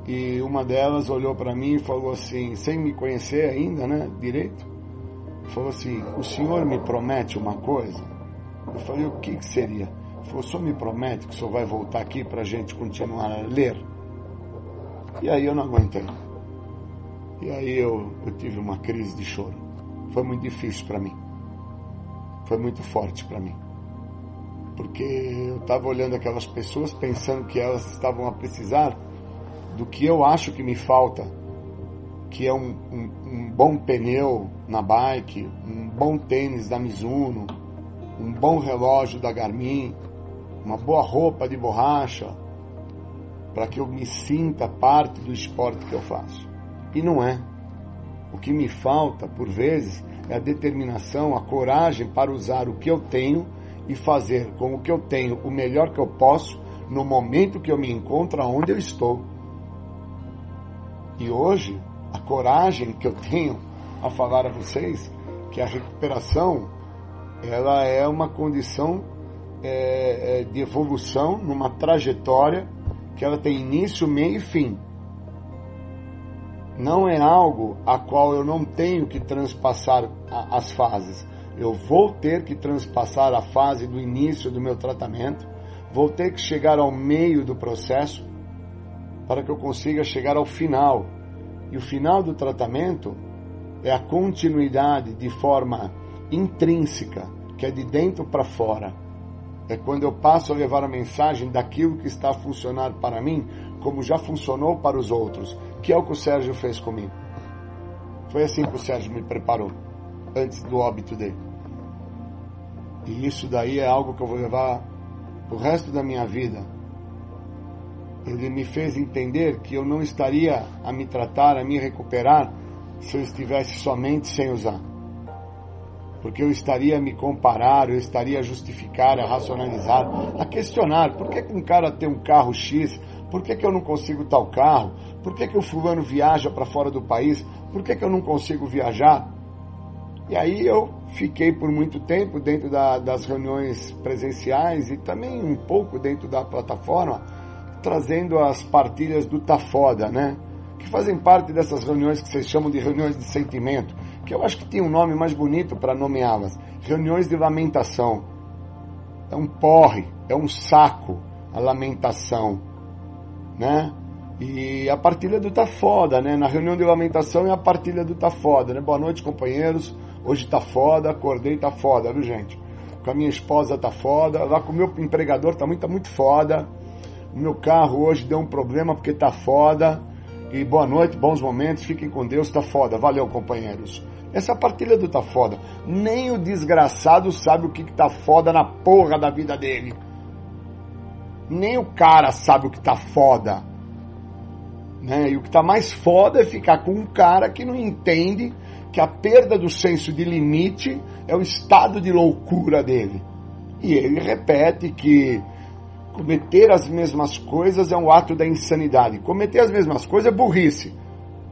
e uma delas olhou para mim e falou assim, sem me conhecer ainda, né, direito, falou assim: O senhor me promete uma coisa? Eu falei: O que, que seria? Ele falou: O senhor me promete que o senhor vai voltar aqui para a gente continuar a ler? E aí eu não aguentei. E aí eu, eu tive uma crise de choro. Foi muito difícil para mim. Foi muito forte para mim. Porque eu estava olhando aquelas pessoas pensando que elas estavam a precisar do que eu acho que me falta, que é um, um, um bom pneu na bike, um bom tênis da Mizuno, um bom relógio da Garmin, uma boa roupa de borracha, para que eu me sinta parte do esporte que eu faço. E não é. O que me falta, por vezes, é a determinação, a coragem para usar o que eu tenho e fazer com o que eu tenho o melhor que eu posso no momento que eu me encontro onde eu estou. E hoje, a coragem que eu tenho a falar a vocês que a recuperação ela é uma condição é, é, de evolução numa trajetória que ela tem início, meio e fim. Não é algo a qual eu não tenho que transpassar a, as fases. Eu vou ter que transpassar a fase do início do meu tratamento, vou ter que chegar ao meio do processo para que eu consiga chegar ao final. E o final do tratamento é a continuidade de forma intrínseca, que é de dentro para fora. É quando eu passo a levar a mensagem daquilo que está a funcionar para mim, como já funcionou para os outros, que é o que o Sérgio fez comigo. Foi assim que o Sérgio me preparou, antes do óbito dele. E isso daí é algo que eu vou levar o resto da minha vida ele me fez entender que eu não estaria a me tratar, a me recuperar, se eu estivesse somente sem usar. Porque eu estaria a me comparar, eu estaria a justificar, a racionalizar, a questionar. Por que, que um cara tem um carro X? Por que, que eu não consigo tal carro? Por que, que o fulano viaja para fora do país? Por que, que eu não consigo viajar? E aí eu fiquei por muito tempo dentro da, das reuniões presenciais e também um pouco dentro da plataforma trazendo as partilhas do Tá Foda, né? Que fazem parte dessas reuniões que vocês chamam de reuniões de sentimento, que eu acho que tem um nome mais bonito para nomeá-las. Reuniões de lamentação. É um porre, é um saco a lamentação, né? E a partilha do Tá Foda, né? Na reunião de lamentação é a partilha do Tá Foda, né? Boa noite, companheiros. Hoje tá foda, acordei, tá foda, viu, gente? Com a minha esposa tá foda, lá com o meu empregador tá muito, tá muito foda o meu carro hoje deu um problema porque tá foda. E boa noite, bons momentos, fiquem com Deus, tá foda. Valeu, companheiros. Essa é partilha do tá foda. Nem o desgraçado sabe o que, que tá foda na porra da vida dele. Nem o cara sabe o que tá foda. Né? E o que tá mais foda é ficar com um cara que não entende que a perda do senso de limite é o estado de loucura dele. E ele repete que cometer as mesmas coisas é um ato da insanidade. Cometer as mesmas coisas é burrice,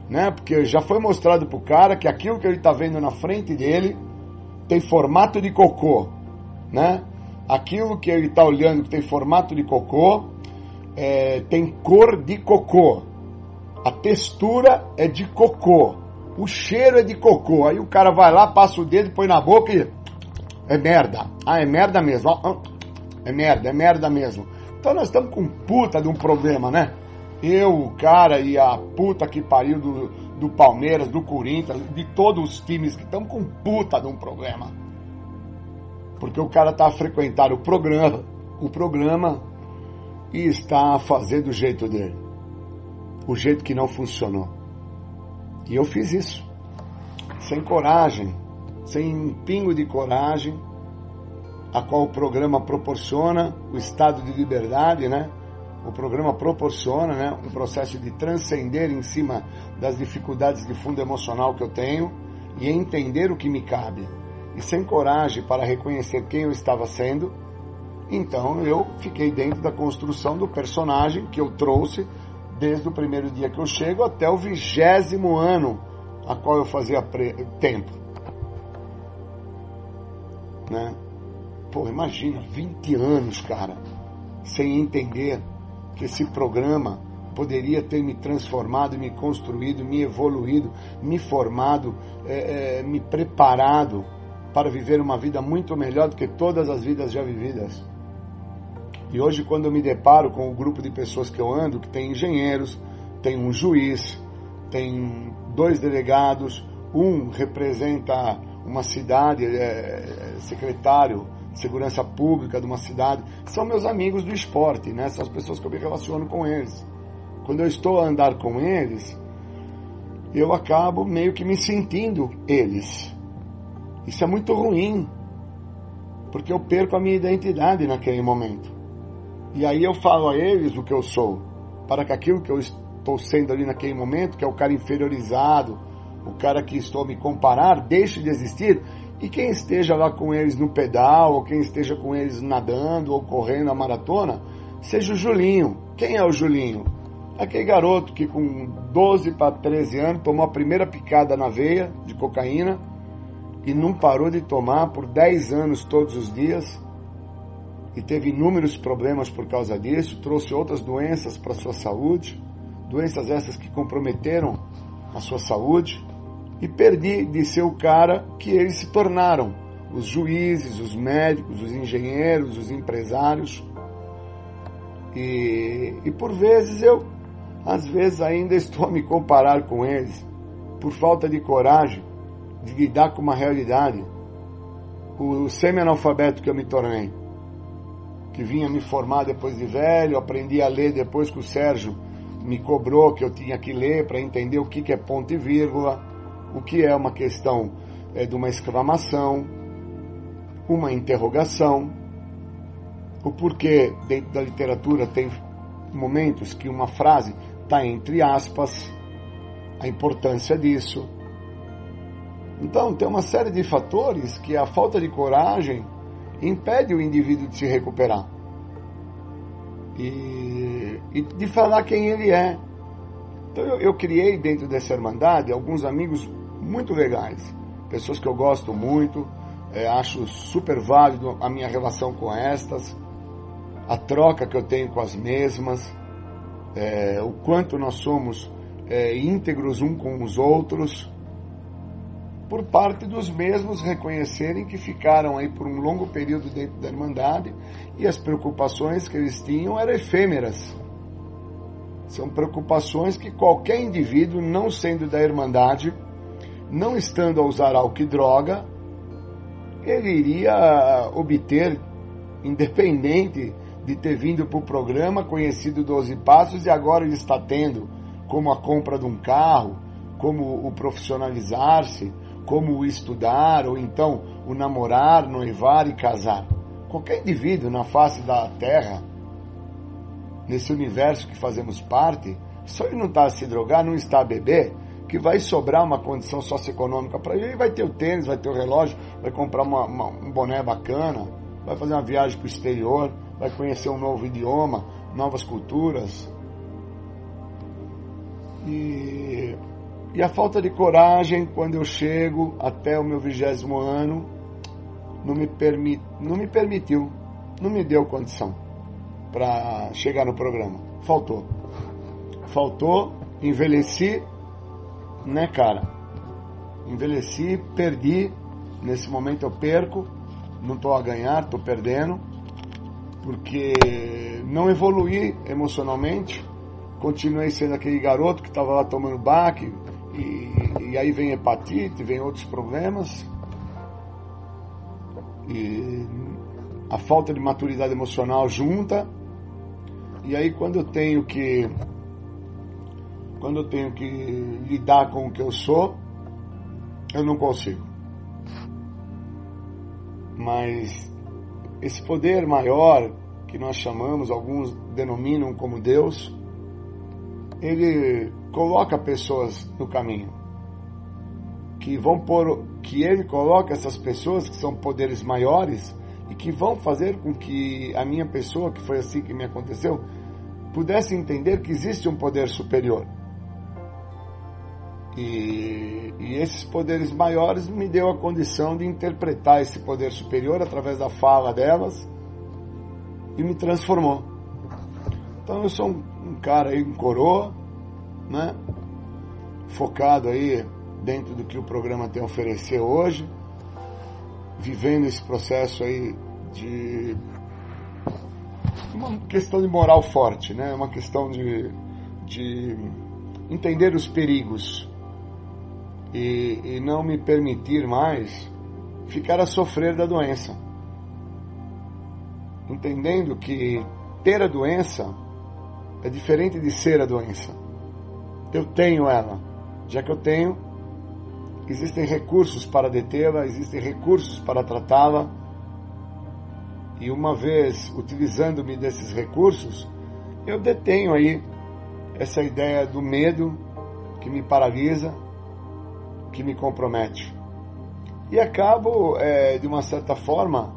né? Porque já foi mostrado pro cara que aquilo que ele está vendo na frente dele tem formato de cocô, né? Aquilo que ele está olhando que tem formato de cocô é, tem cor de cocô. A textura é de cocô. O cheiro é de cocô. Aí o cara vai lá, passa o dedo, põe na boca e é merda. Ah, é merda mesmo. Ah, é merda, é merda mesmo. Então nós estamos com puta de um problema, né? Eu, o cara e a puta que pariu do, do Palmeiras, do Corinthians, de todos os times que estão com puta de um problema. Porque o cara tá a frequentar o programa, o programa e está a fazer do jeito dele. O jeito que não funcionou. E eu fiz isso. Sem coragem, sem um pingo de coragem, a qual o programa proporciona, o estado de liberdade, né? O programa proporciona, né, um processo de transcender em cima das dificuldades de fundo emocional que eu tenho e entender o que me cabe. E sem coragem para reconhecer quem eu estava sendo, então eu fiquei dentro da construção do personagem que eu trouxe desde o primeiro dia que eu chego até o vigésimo ano a qual eu fazia tempo. Né? Pô, imagina, 20 anos, cara, sem entender que esse programa poderia ter me transformado, me construído, me evoluído, me formado, é, é, me preparado para viver uma vida muito melhor do que todas as vidas já vividas. E hoje, quando eu me deparo com o grupo de pessoas que eu ando, que tem engenheiros, tem um juiz, tem dois delegados, um representa uma cidade, é, secretário de segurança pública de uma cidade, são meus amigos do esporte, né? São as pessoas que eu me relaciono com eles. Quando eu estou a andar com eles, eu acabo meio que me sentindo eles. Isso é muito ruim, porque eu perco a minha identidade naquele momento. E aí eu falo a eles o que eu sou, para que aquilo que eu estou sendo ali naquele momento, que é o cara inferiorizado, o cara que estou a me comparar, deixe de existir. E quem esteja lá com eles no pedal, ou quem esteja com eles nadando ou correndo a maratona, seja o Julinho. Quem é o Julinho? Aquele garoto que com 12 para 13 anos tomou a primeira picada na veia de cocaína e não parou de tomar por 10 anos todos os dias e teve inúmeros problemas por causa disso, trouxe outras doenças para sua saúde, doenças essas que comprometeram a sua saúde, e perdi de ser o cara que eles se tornaram, os juízes, os médicos, os engenheiros, os empresários. E, e por vezes eu, às vezes ainda estou a me comparar com eles, por falta de coragem de lidar com uma realidade. O semi-analfabeto que eu me tornei que vinha me formar depois de velho, aprendi a ler depois que o Sérgio me cobrou que eu tinha que ler para entender o que, que é ponto e vírgula, o que é uma questão é, de uma exclamação, uma interrogação, o porquê dentro da literatura tem momentos que uma frase está entre aspas, a importância disso. Então, tem uma série de fatores que a falta de coragem impede o indivíduo de se recuperar. E, e de falar quem ele é. Então eu, eu, criei dentro dessa Irmandade alguns amigos muito legais, pessoas que eu gosto muito, é, acho super válido a minha relação com estas, a troca que eu tenho com as mesmas, é, o quanto nós somos é, íntegros um com os outros por parte dos mesmos reconhecerem que ficaram aí por um longo período dentro da Irmandade e as preocupações que eles tinham eram efêmeras. São preocupações que qualquer indivíduo, não sendo da Irmandade, não estando a usar álcool e droga, ele iria obter, independente de ter vindo para o programa, conhecido 12 Passos, e agora ele está tendo, como a compra de um carro, como o profissionalizar-se, como o estudar, ou então o namorar, noivar e casar. Qualquer indivíduo na face da Terra, nesse universo que fazemos parte, só ele não está a se drogar, não está a beber, que vai sobrar uma condição socioeconômica para ele. Vai ter o tênis, vai ter o relógio, vai comprar uma, uma, um boné bacana, vai fazer uma viagem para o exterior, vai conhecer um novo idioma, novas culturas. E e a falta de coragem quando eu chego até o meu vigésimo ano não me, permi não me permitiu, não me deu condição para chegar no programa. Faltou. Faltou, envelheci, né, cara? Envelheci, perdi, nesse momento eu perco, não estou a ganhar, estou perdendo, porque não evoluí emocionalmente, continuei sendo aquele garoto que estava lá tomando baque, e, e aí vem hepatite, vem outros problemas, e a falta de maturidade emocional junta, e aí quando eu tenho que quando eu tenho que lidar com o que eu sou, eu não consigo. Mas esse poder maior que nós chamamos, alguns denominam como Deus, ele coloca pessoas no caminho. Que vão por que ele coloca essas pessoas que são poderes maiores e que vão fazer com que a minha pessoa, que foi assim que me aconteceu, pudesse entender que existe um poder superior. E, e, esses poderes maiores me deu a condição de interpretar esse poder superior através da fala delas e me transformou. Então eu sou um, cara aí, um coroa, né? Focado aí dentro do que o programa tem a oferecer hoje, vivendo esse processo aí de uma questão de moral forte, né? Uma questão de, de entender os perigos e, e não me permitir mais ficar a sofrer da doença. Entendendo que ter a doença é diferente de ser a doença. Eu tenho ela. Já que eu tenho, existem recursos para detê-la, existem recursos para tratá-la. E uma vez utilizando-me desses recursos, eu detenho aí essa ideia do medo que me paralisa, que me compromete. E acabo, é, de uma certa forma,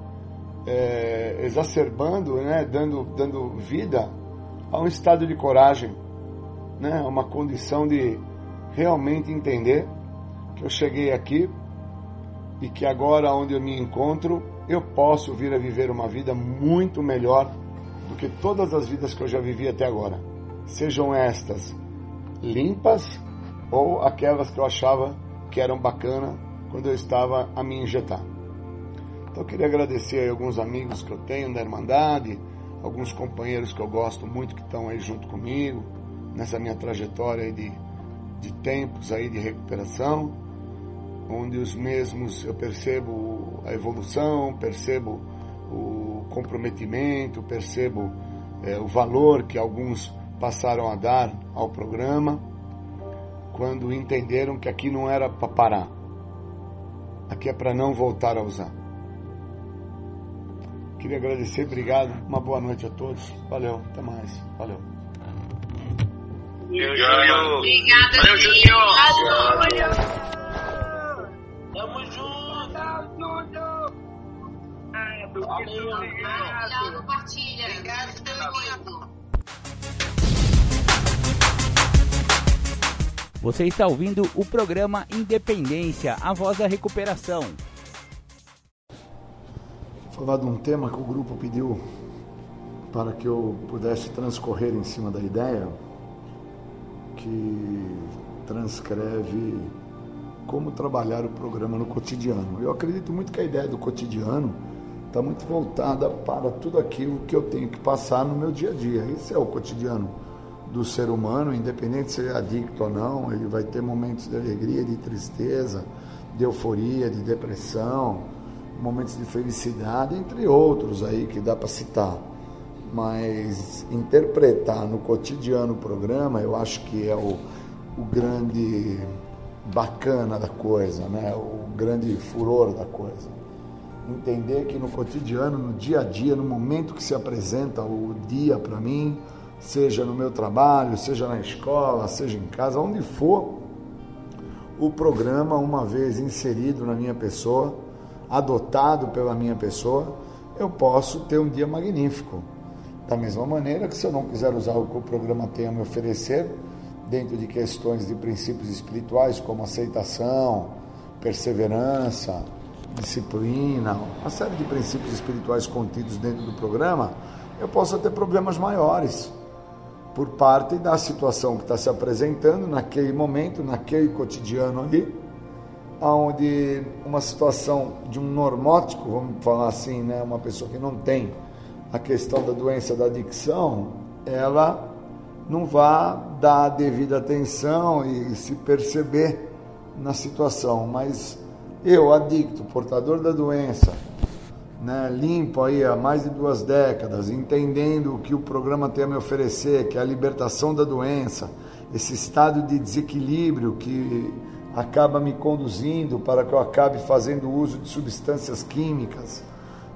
é, exacerbando, né, dando, dando vida a um estado de coragem, né, a uma condição de realmente entender que eu cheguei aqui e que agora, onde eu me encontro, eu posso vir a viver uma vida muito melhor do que todas as vidas que eu já vivi até agora. Sejam estas limpas ou aquelas que eu achava que eram bacana quando eu estava a me injetar. Então eu queria agradecer aí alguns amigos que eu tenho da Irmandade, alguns companheiros que eu gosto muito que estão aí junto comigo nessa minha trajetória de, de tempos aí de recuperação, onde os mesmos eu percebo a evolução, percebo o comprometimento, percebo é, o valor que alguns passaram a dar ao programa quando entenderam que aqui não era para parar. Aqui é para não voltar a usar. Queria agradecer, obrigado. Uma boa noite a todos. Valeu, até mais. Valeu. Júlio. Obrigada, Valeu, Júlio. Tamo junto. Júlio. Valeu, obrigado. Compartilha. Obrigado pelo tempo. Você está ouvindo o programa Independência, a voz da recuperação. Falar de um tema que o grupo pediu para que eu pudesse transcorrer em cima da ideia, que transcreve como trabalhar o programa no cotidiano. Eu acredito muito que a ideia do cotidiano está muito voltada para tudo aquilo que eu tenho que passar no meu dia a dia. Esse é o cotidiano do ser humano, independente se ele é adicto ou não, ele vai ter momentos de alegria, de tristeza, de euforia, de depressão, momentos de felicidade, entre outros aí que dá para citar. Mas interpretar no cotidiano o programa, eu acho que é o, o grande bacana da coisa, né? o grande furor da coisa. Entender que no cotidiano, no dia a dia, no momento que se apresenta o dia para mim, seja no meu trabalho, seja na escola, seja em casa, onde for, o programa, uma vez inserido na minha pessoa, adotado pela minha pessoa, eu posso ter um dia magnífico. Da mesma maneira que se eu não quiser usar o que o programa tem a me oferecer, dentro de questões de princípios espirituais como aceitação, perseverança, disciplina, uma série de princípios espirituais contidos dentro do programa, eu posso ter problemas maiores por parte da situação que está se apresentando naquele momento, naquele cotidiano ali, onde uma situação de um normótico, vamos falar assim, né, uma pessoa que não tem a questão da doença da adicção, ela não vá dar a devida atenção e se perceber na situação. Mas eu, adicto, portador da doença, né, limpo aí há mais de duas décadas, entendendo o que o programa tem a me oferecer, que é a libertação da doença, esse estado de desequilíbrio que acaba me conduzindo para que eu acabe fazendo uso de substâncias químicas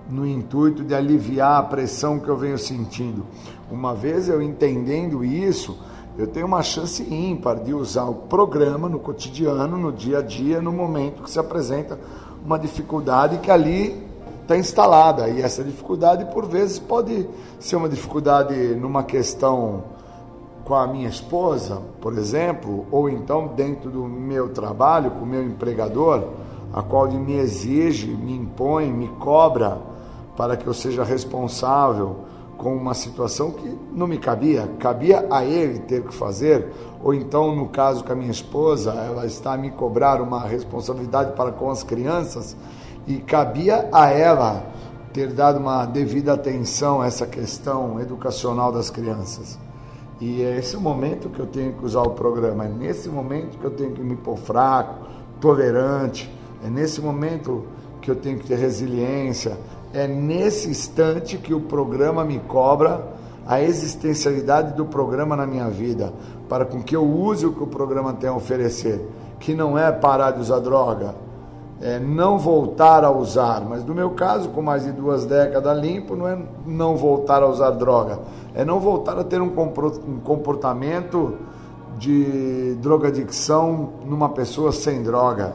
no intuito de aliviar a pressão que eu venho sentindo. Uma vez eu entendendo isso, eu tenho uma chance ímpar de usar o programa no cotidiano, no dia a dia, no momento que se apresenta uma dificuldade que ali está instalada. E essa dificuldade, por vezes, pode ser uma dificuldade numa questão com a minha esposa, por exemplo, ou então dentro do meu trabalho, com o meu empregador, a qual ele me exige, me impõe, me cobra para que eu seja responsável com uma situação que não me cabia, cabia a ele ter que fazer, ou então no caso com a minha esposa, ela está a me cobrar uma responsabilidade para com as crianças e cabia a ela ter dado uma devida atenção a essa questão educacional das crianças. E é esse o momento que eu tenho que usar o programa, é nesse momento que eu tenho que me pôr fraco, tolerante, é nesse momento que eu tenho que ter resiliência, é nesse instante que o programa me cobra a existencialidade do programa na minha vida, para com que eu use o que o programa tem a oferecer, que não é parar de usar droga, é não voltar a usar, mas no meu caso, com mais de duas décadas limpo, não é não voltar a usar droga, é não voltar a ter um comportamento de drogadicção numa pessoa sem droga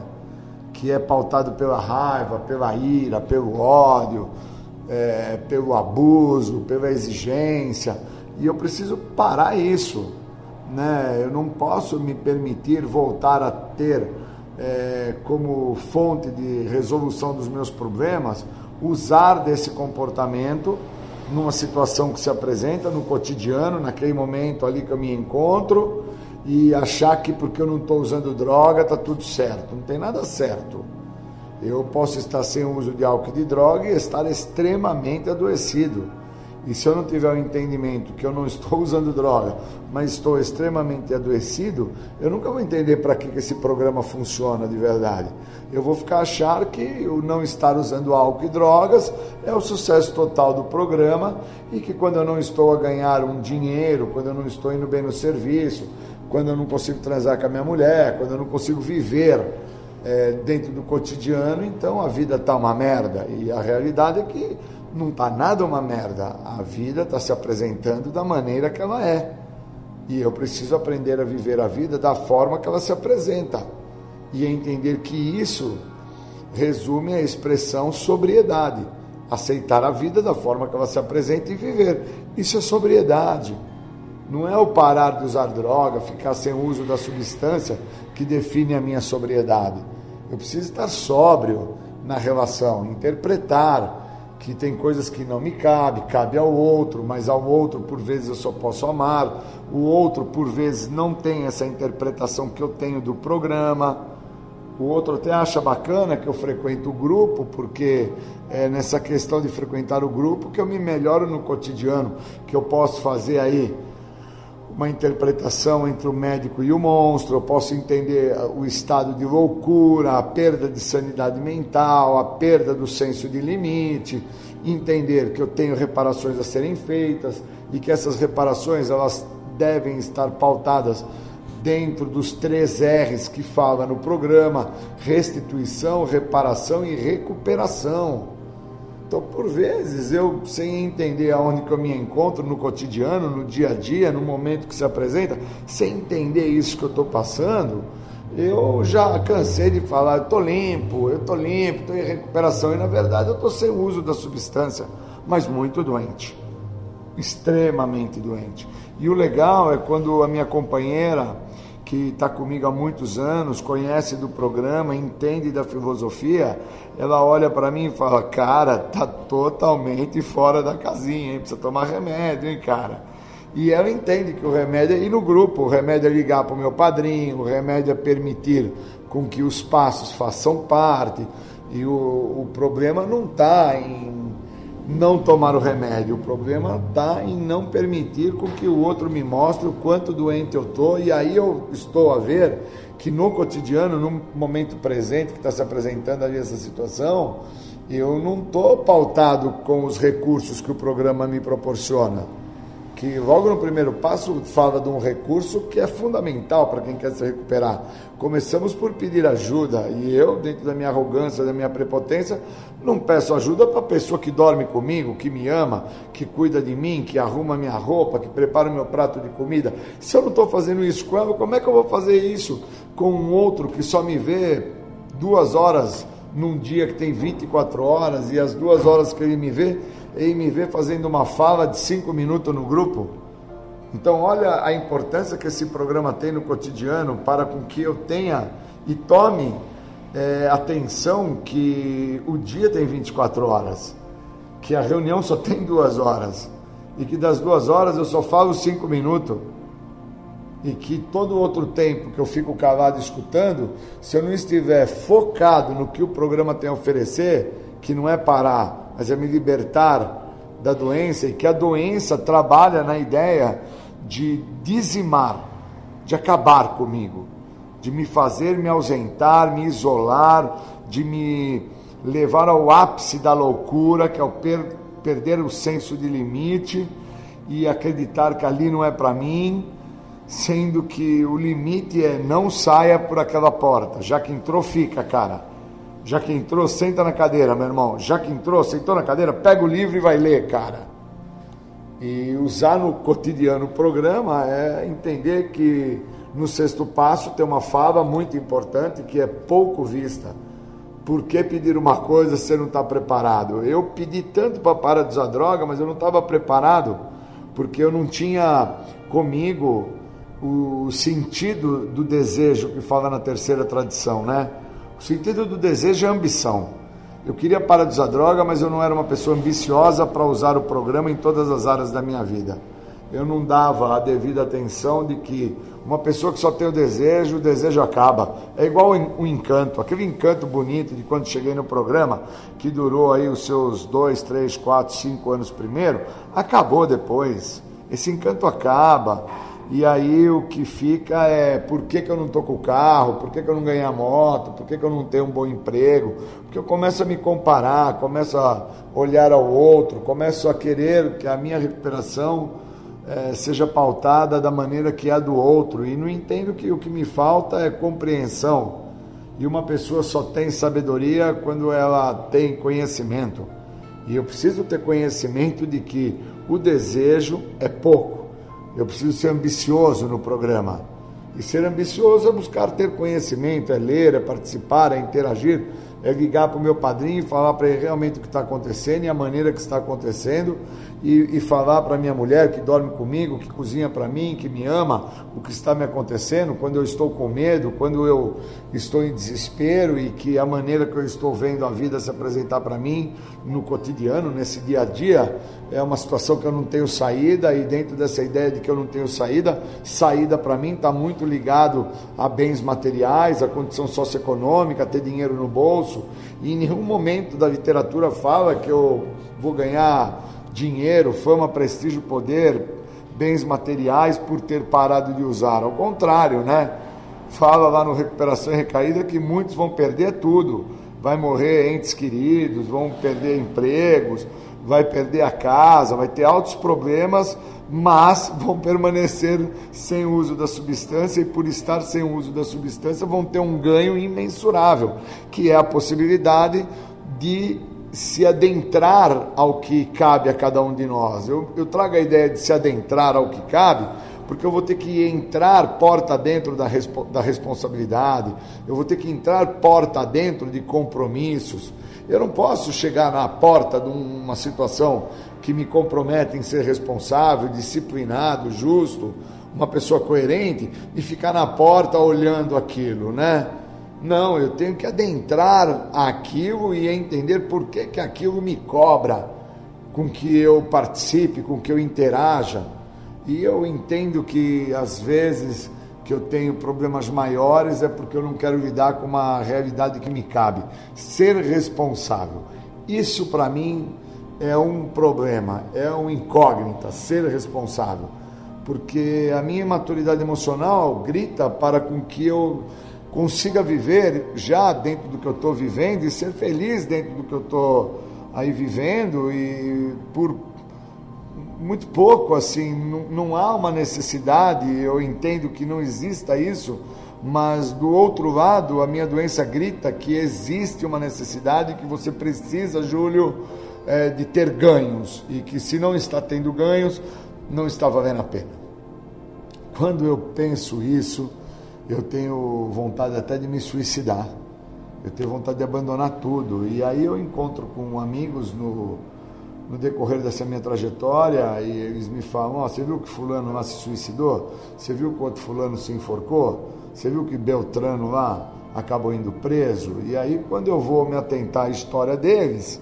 que é pautado pela raiva, pela ira, pelo ódio, é, pelo abuso, pela exigência. E eu preciso parar isso. Né? Eu não posso me permitir voltar a ter é, como fonte de resolução dos meus problemas usar desse comportamento numa situação que se apresenta no cotidiano, naquele momento ali que eu me encontro e achar que porque eu não estou usando droga está tudo certo. Não tem nada certo. Eu posso estar sem o uso de álcool e de droga e estar extremamente adoecido. E se eu não tiver o entendimento que eu não estou usando droga, mas estou extremamente adoecido, eu nunca vou entender para que, que esse programa funciona de verdade. Eu vou ficar achar que o não estar usando álcool e drogas é o sucesso total do programa e que quando eu não estou a ganhar um dinheiro, quando eu não estou indo bem no serviço, quando eu não consigo transar com a minha mulher, quando eu não consigo viver é, dentro do cotidiano, então a vida está uma merda. E a realidade é que não está nada uma merda. A vida está se apresentando da maneira que ela é. E eu preciso aprender a viver a vida da forma que ela se apresenta. E entender que isso resume a expressão sobriedade. Aceitar a vida da forma que ela se apresenta e viver. Isso é sobriedade. Não é o parar de usar droga, ficar sem uso da substância que define a minha sobriedade. Eu preciso estar sóbrio na relação, interpretar que tem coisas que não me cabe, cabe ao outro, mas ao outro por vezes eu só posso amar, o outro por vezes não tem essa interpretação que eu tenho do programa. O outro até acha bacana que eu frequento o grupo, porque é nessa questão de frequentar o grupo que eu me melhoro no cotidiano, que eu posso fazer aí uma interpretação entre o médico e o monstro, eu posso entender o estado de loucura, a perda de sanidade mental, a perda do senso de limite, entender que eu tenho reparações a serem feitas e que essas reparações elas devem estar pautadas dentro dos três R's que fala no programa: restituição, reparação e recuperação. Então, por vezes, eu, sem entender aonde que eu me encontro no cotidiano, no dia a dia, no momento que se apresenta, sem entender isso que eu estou passando, eu já cansei de falar, estou limpo, eu estou limpo, estou em recuperação, e na verdade eu estou sem uso da substância, mas muito doente, extremamente doente. E o legal é quando a minha companheira, que está comigo há muitos anos, conhece do programa, entende da filosofia, ela olha para mim e fala: Cara, tá totalmente fora da casinha, hein? precisa tomar remédio, hein, cara? E ela entende que o remédio é ir no grupo, o remédio é ligar para o meu padrinho, o remédio é permitir com que os passos façam parte. E o, o problema não está em não tomar o remédio, o problema está em não permitir com que o outro me mostre o quanto doente eu estou. E aí eu estou a ver que no cotidiano, no momento presente que está se apresentando ali essa situação, eu não estou pautado com os recursos que o programa me proporciona. Que logo no primeiro passo fala de um recurso que é fundamental para quem quer se recuperar. Começamos por pedir ajuda e eu, dentro da minha arrogância, da minha prepotência, não peço ajuda para a pessoa que dorme comigo, que me ama, que cuida de mim, que arruma minha roupa, que prepara o meu prato de comida. Se eu não estou fazendo isso com ela, como é que eu vou fazer isso com um outro que só me vê duas horas num dia que tem 24 horas e as duas horas que ele me vê, ele me vê fazendo uma fala de cinco minutos no grupo. Então, olha a importância que esse programa tem no cotidiano para com que eu tenha e tome é, atenção que o dia tem 24 horas, que a reunião só tem duas horas e que das duas horas eu só falo cinco minutos e que todo outro tempo que eu fico calado escutando, se eu não estiver focado no que o programa tem a oferecer, que não é parar, mas é me libertar da doença, e que a doença trabalha na ideia de dizimar, de acabar comigo, de me fazer me ausentar, me isolar, de me levar ao ápice da loucura, que é o per perder o senso de limite e acreditar que ali não é para mim sendo que o limite é não saia por aquela porta. Já que entrou, fica, cara. Já que entrou, senta na cadeira, meu irmão. Já que entrou, sentou na cadeira, pega o livro e vai ler, cara. E usar no cotidiano o programa é entender que no sexto passo tem uma fala muito importante que é pouco vista. Por que pedir uma coisa se você não está preparado? Eu pedi tanto para parar de usar droga, mas eu não estava preparado, porque eu não tinha comigo o sentido do desejo que fala na terceira tradição, né? O sentido do desejo é ambição. Eu queria parar de usar droga, mas eu não era uma pessoa ambiciosa para usar o programa em todas as áreas da minha vida. Eu não dava a devida atenção de que uma pessoa que só tem o desejo, o desejo acaba. É igual o encanto, aquele encanto bonito de quando cheguei no programa, que durou aí os seus dois, três, quatro, cinco anos primeiro, acabou depois. Esse encanto acaba e aí o que fica é por que, que eu não estou com o carro, por que, que eu não ganhei a moto, por que, que eu não tenho um bom emprego, porque eu começo a me comparar, começo a olhar ao outro, começo a querer que a minha recuperação é, seja pautada da maneira que é a do outro, e não entendo que o que me falta é compreensão. E uma pessoa só tem sabedoria quando ela tem conhecimento. E eu preciso ter conhecimento de que o desejo é pouco eu preciso ser ambicioso no programa. E ser ambicioso é buscar ter conhecimento, é ler, é participar, é interagir, é ligar para o meu padrinho e falar para ele realmente o que está acontecendo e a maneira que está acontecendo e, e falar para minha mulher que dorme comigo, que cozinha para mim, que me ama, o que está me acontecendo, quando eu estou com medo, quando eu estou em desespero e que a maneira que eu estou vendo a vida se apresentar para mim no cotidiano, nesse dia a dia, é uma situação que eu não tenho saída e dentro dessa ideia de que eu não tenho saída, saída para mim está muito ligado a bens materiais, a condição socioeconômica, a ter dinheiro no bolso. E em nenhum momento da literatura fala que eu vou ganhar dinheiro, fama, prestígio, poder, bens materiais por ter parado de usar. Ao contrário, né? Fala lá no Recuperação e Recaída que muitos vão perder tudo. Vai morrer entes queridos, vão perder empregos, vai perder a casa, vai ter altos problemas, mas vão permanecer sem uso da substância e por estar sem uso da substância vão ter um ganho imensurável, que é a possibilidade de se adentrar ao que cabe a cada um de nós. Eu, eu trago a ideia de se adentrar ao que cabe, porque eu vou ter que entrar porta dentro da, da responsabilidade, eu vou ter que entrar porta dentro de compromissos. Eu não posso chegar na porta de uma situação que me compromete em ser responsável, disciplinado, justo, uma pessoa coerente e ficar na porta olhando aquilo, né? Não, eu tenho que adentrar aquilo e entender por que, que aquilo me cobra com que eu participe, com que eu interaja. E eu entendo que às vezes que eu tenho problemas maiores é porque eu não quero lidar com uma realidade que me cabe. Ser responsável. Isso para mim é um problema, é uma incógnita, ser responsável. Porque a minha maturidade emocional grita para com que eu consiga viver já dentro do que eu estou vivendo e ser feliz dentro do que eu estou aí vivendo e por muito pouco, assim, não, não há uma necessidade, eu entendo que não exista isso, mas do outro lado, a minha doença grita que existe uma necessidade que você precisa, Júlio, é, de ter ganhos e que se não está tendo ganhos, não está valendo a pena. Quando eu penso isso, eu tenho vontade até de me suicidar, eu tenho vontade de abandonar tudo. E aí eu encontro com amigos no no decorrer dessa minha trajetória e eles me falam: oh, você viu que Fulano lá se suicidou? Você viu que outro Fulano se enforcou? Você viu que Beltrano lá acabou indo preso? E aí, quando eu vou me atentar à história deles,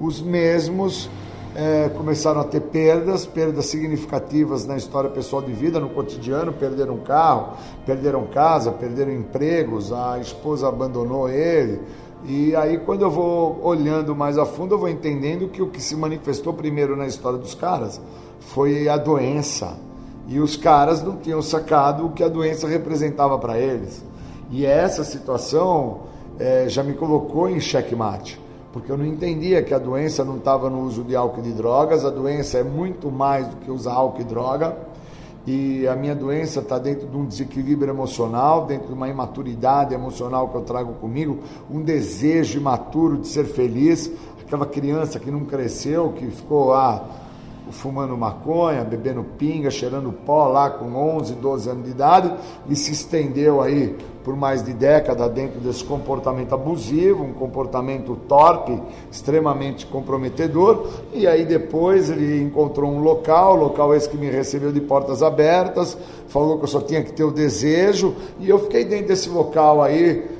os mesmos é, começaram a ter perdas, perdas significativas na história pessoal de vida, no cotidiano, perderam carro, perderam casa, perderam empregos, a esposa abandonou ele e aí, quando eu vou olhando mais a fundo, eu vou entendendo que o que se manifestou primeiro na história dos caras foi a doença. E os caras não tinham sacado o que a doença representava para eles. E essa situação é, já me colocou em xeque-mate, porque eu não entendia que a doença não estava no uso de álcool e de drogas, a doença é muito mais do que usar álcool e droga e a minha doença está dentro de um desequilíbrio emocional, dentro de uma imaturidade emocional que eu trago comigo, um desejo imaturo de ser feliz, aquela criança que não cresceu, que ficou lá fumando maconha, bebendo pinga, cheirando pó lá com 11, 12 anos de idade e se estendeu aí por mais de década dentro desse comportamento abusivo, um comportamento torpe, extremamente comprometedor, e aí depois ele encontrou um local, local esse que me recebeu de portas abertas, falou que eu só tinha que ter o desejo, e eu fiquei dentro desse local aí,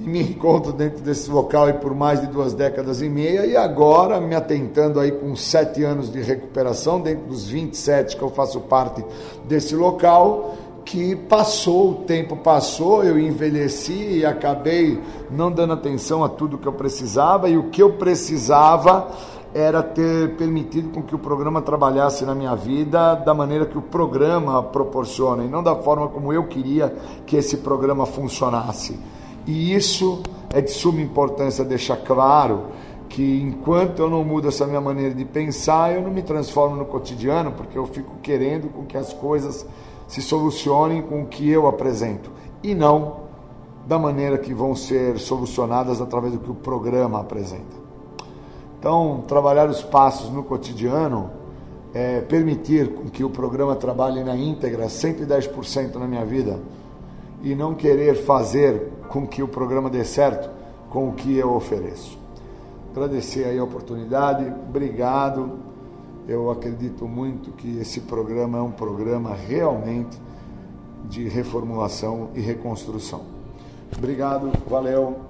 me encontro dentro desse local aí por mais de duas décadas e meia, e agora me atentando aí com sete anos de recuperação, dentro dos 27 que eu faço parte desse local, que passou, o tempo passou, eu envelheci e acabei não dando atenção a tudo que eu precisava, e o que eu precisava era ter permitido com que o programa trabalhasse na minha vida da maneira que o programa proporciona, e não da forma como eu queria que esse programa funcionasse. E isso é de suma importância deixar claro que enquanto eu não mudo essa minha maneira de pensar, eu não me transformo no cotidiano, porque eu fico querendo com que as coisas se solucionem com o que eu apresento e não da maneira que vão ser solucionadas através do que o programa apresenta. Então, trabalhar os passos no cotidiano é permitir que o programa trabalhe na íntegra, 110% na minha vida, e não querer fazer com que o programa dê certo com o que eu ofereço. Agradecer aí a oportunidade, obrigado eu acredito muito que esse programa é um programa realmente de reformulação e reconstrução. Obrigado, valeu.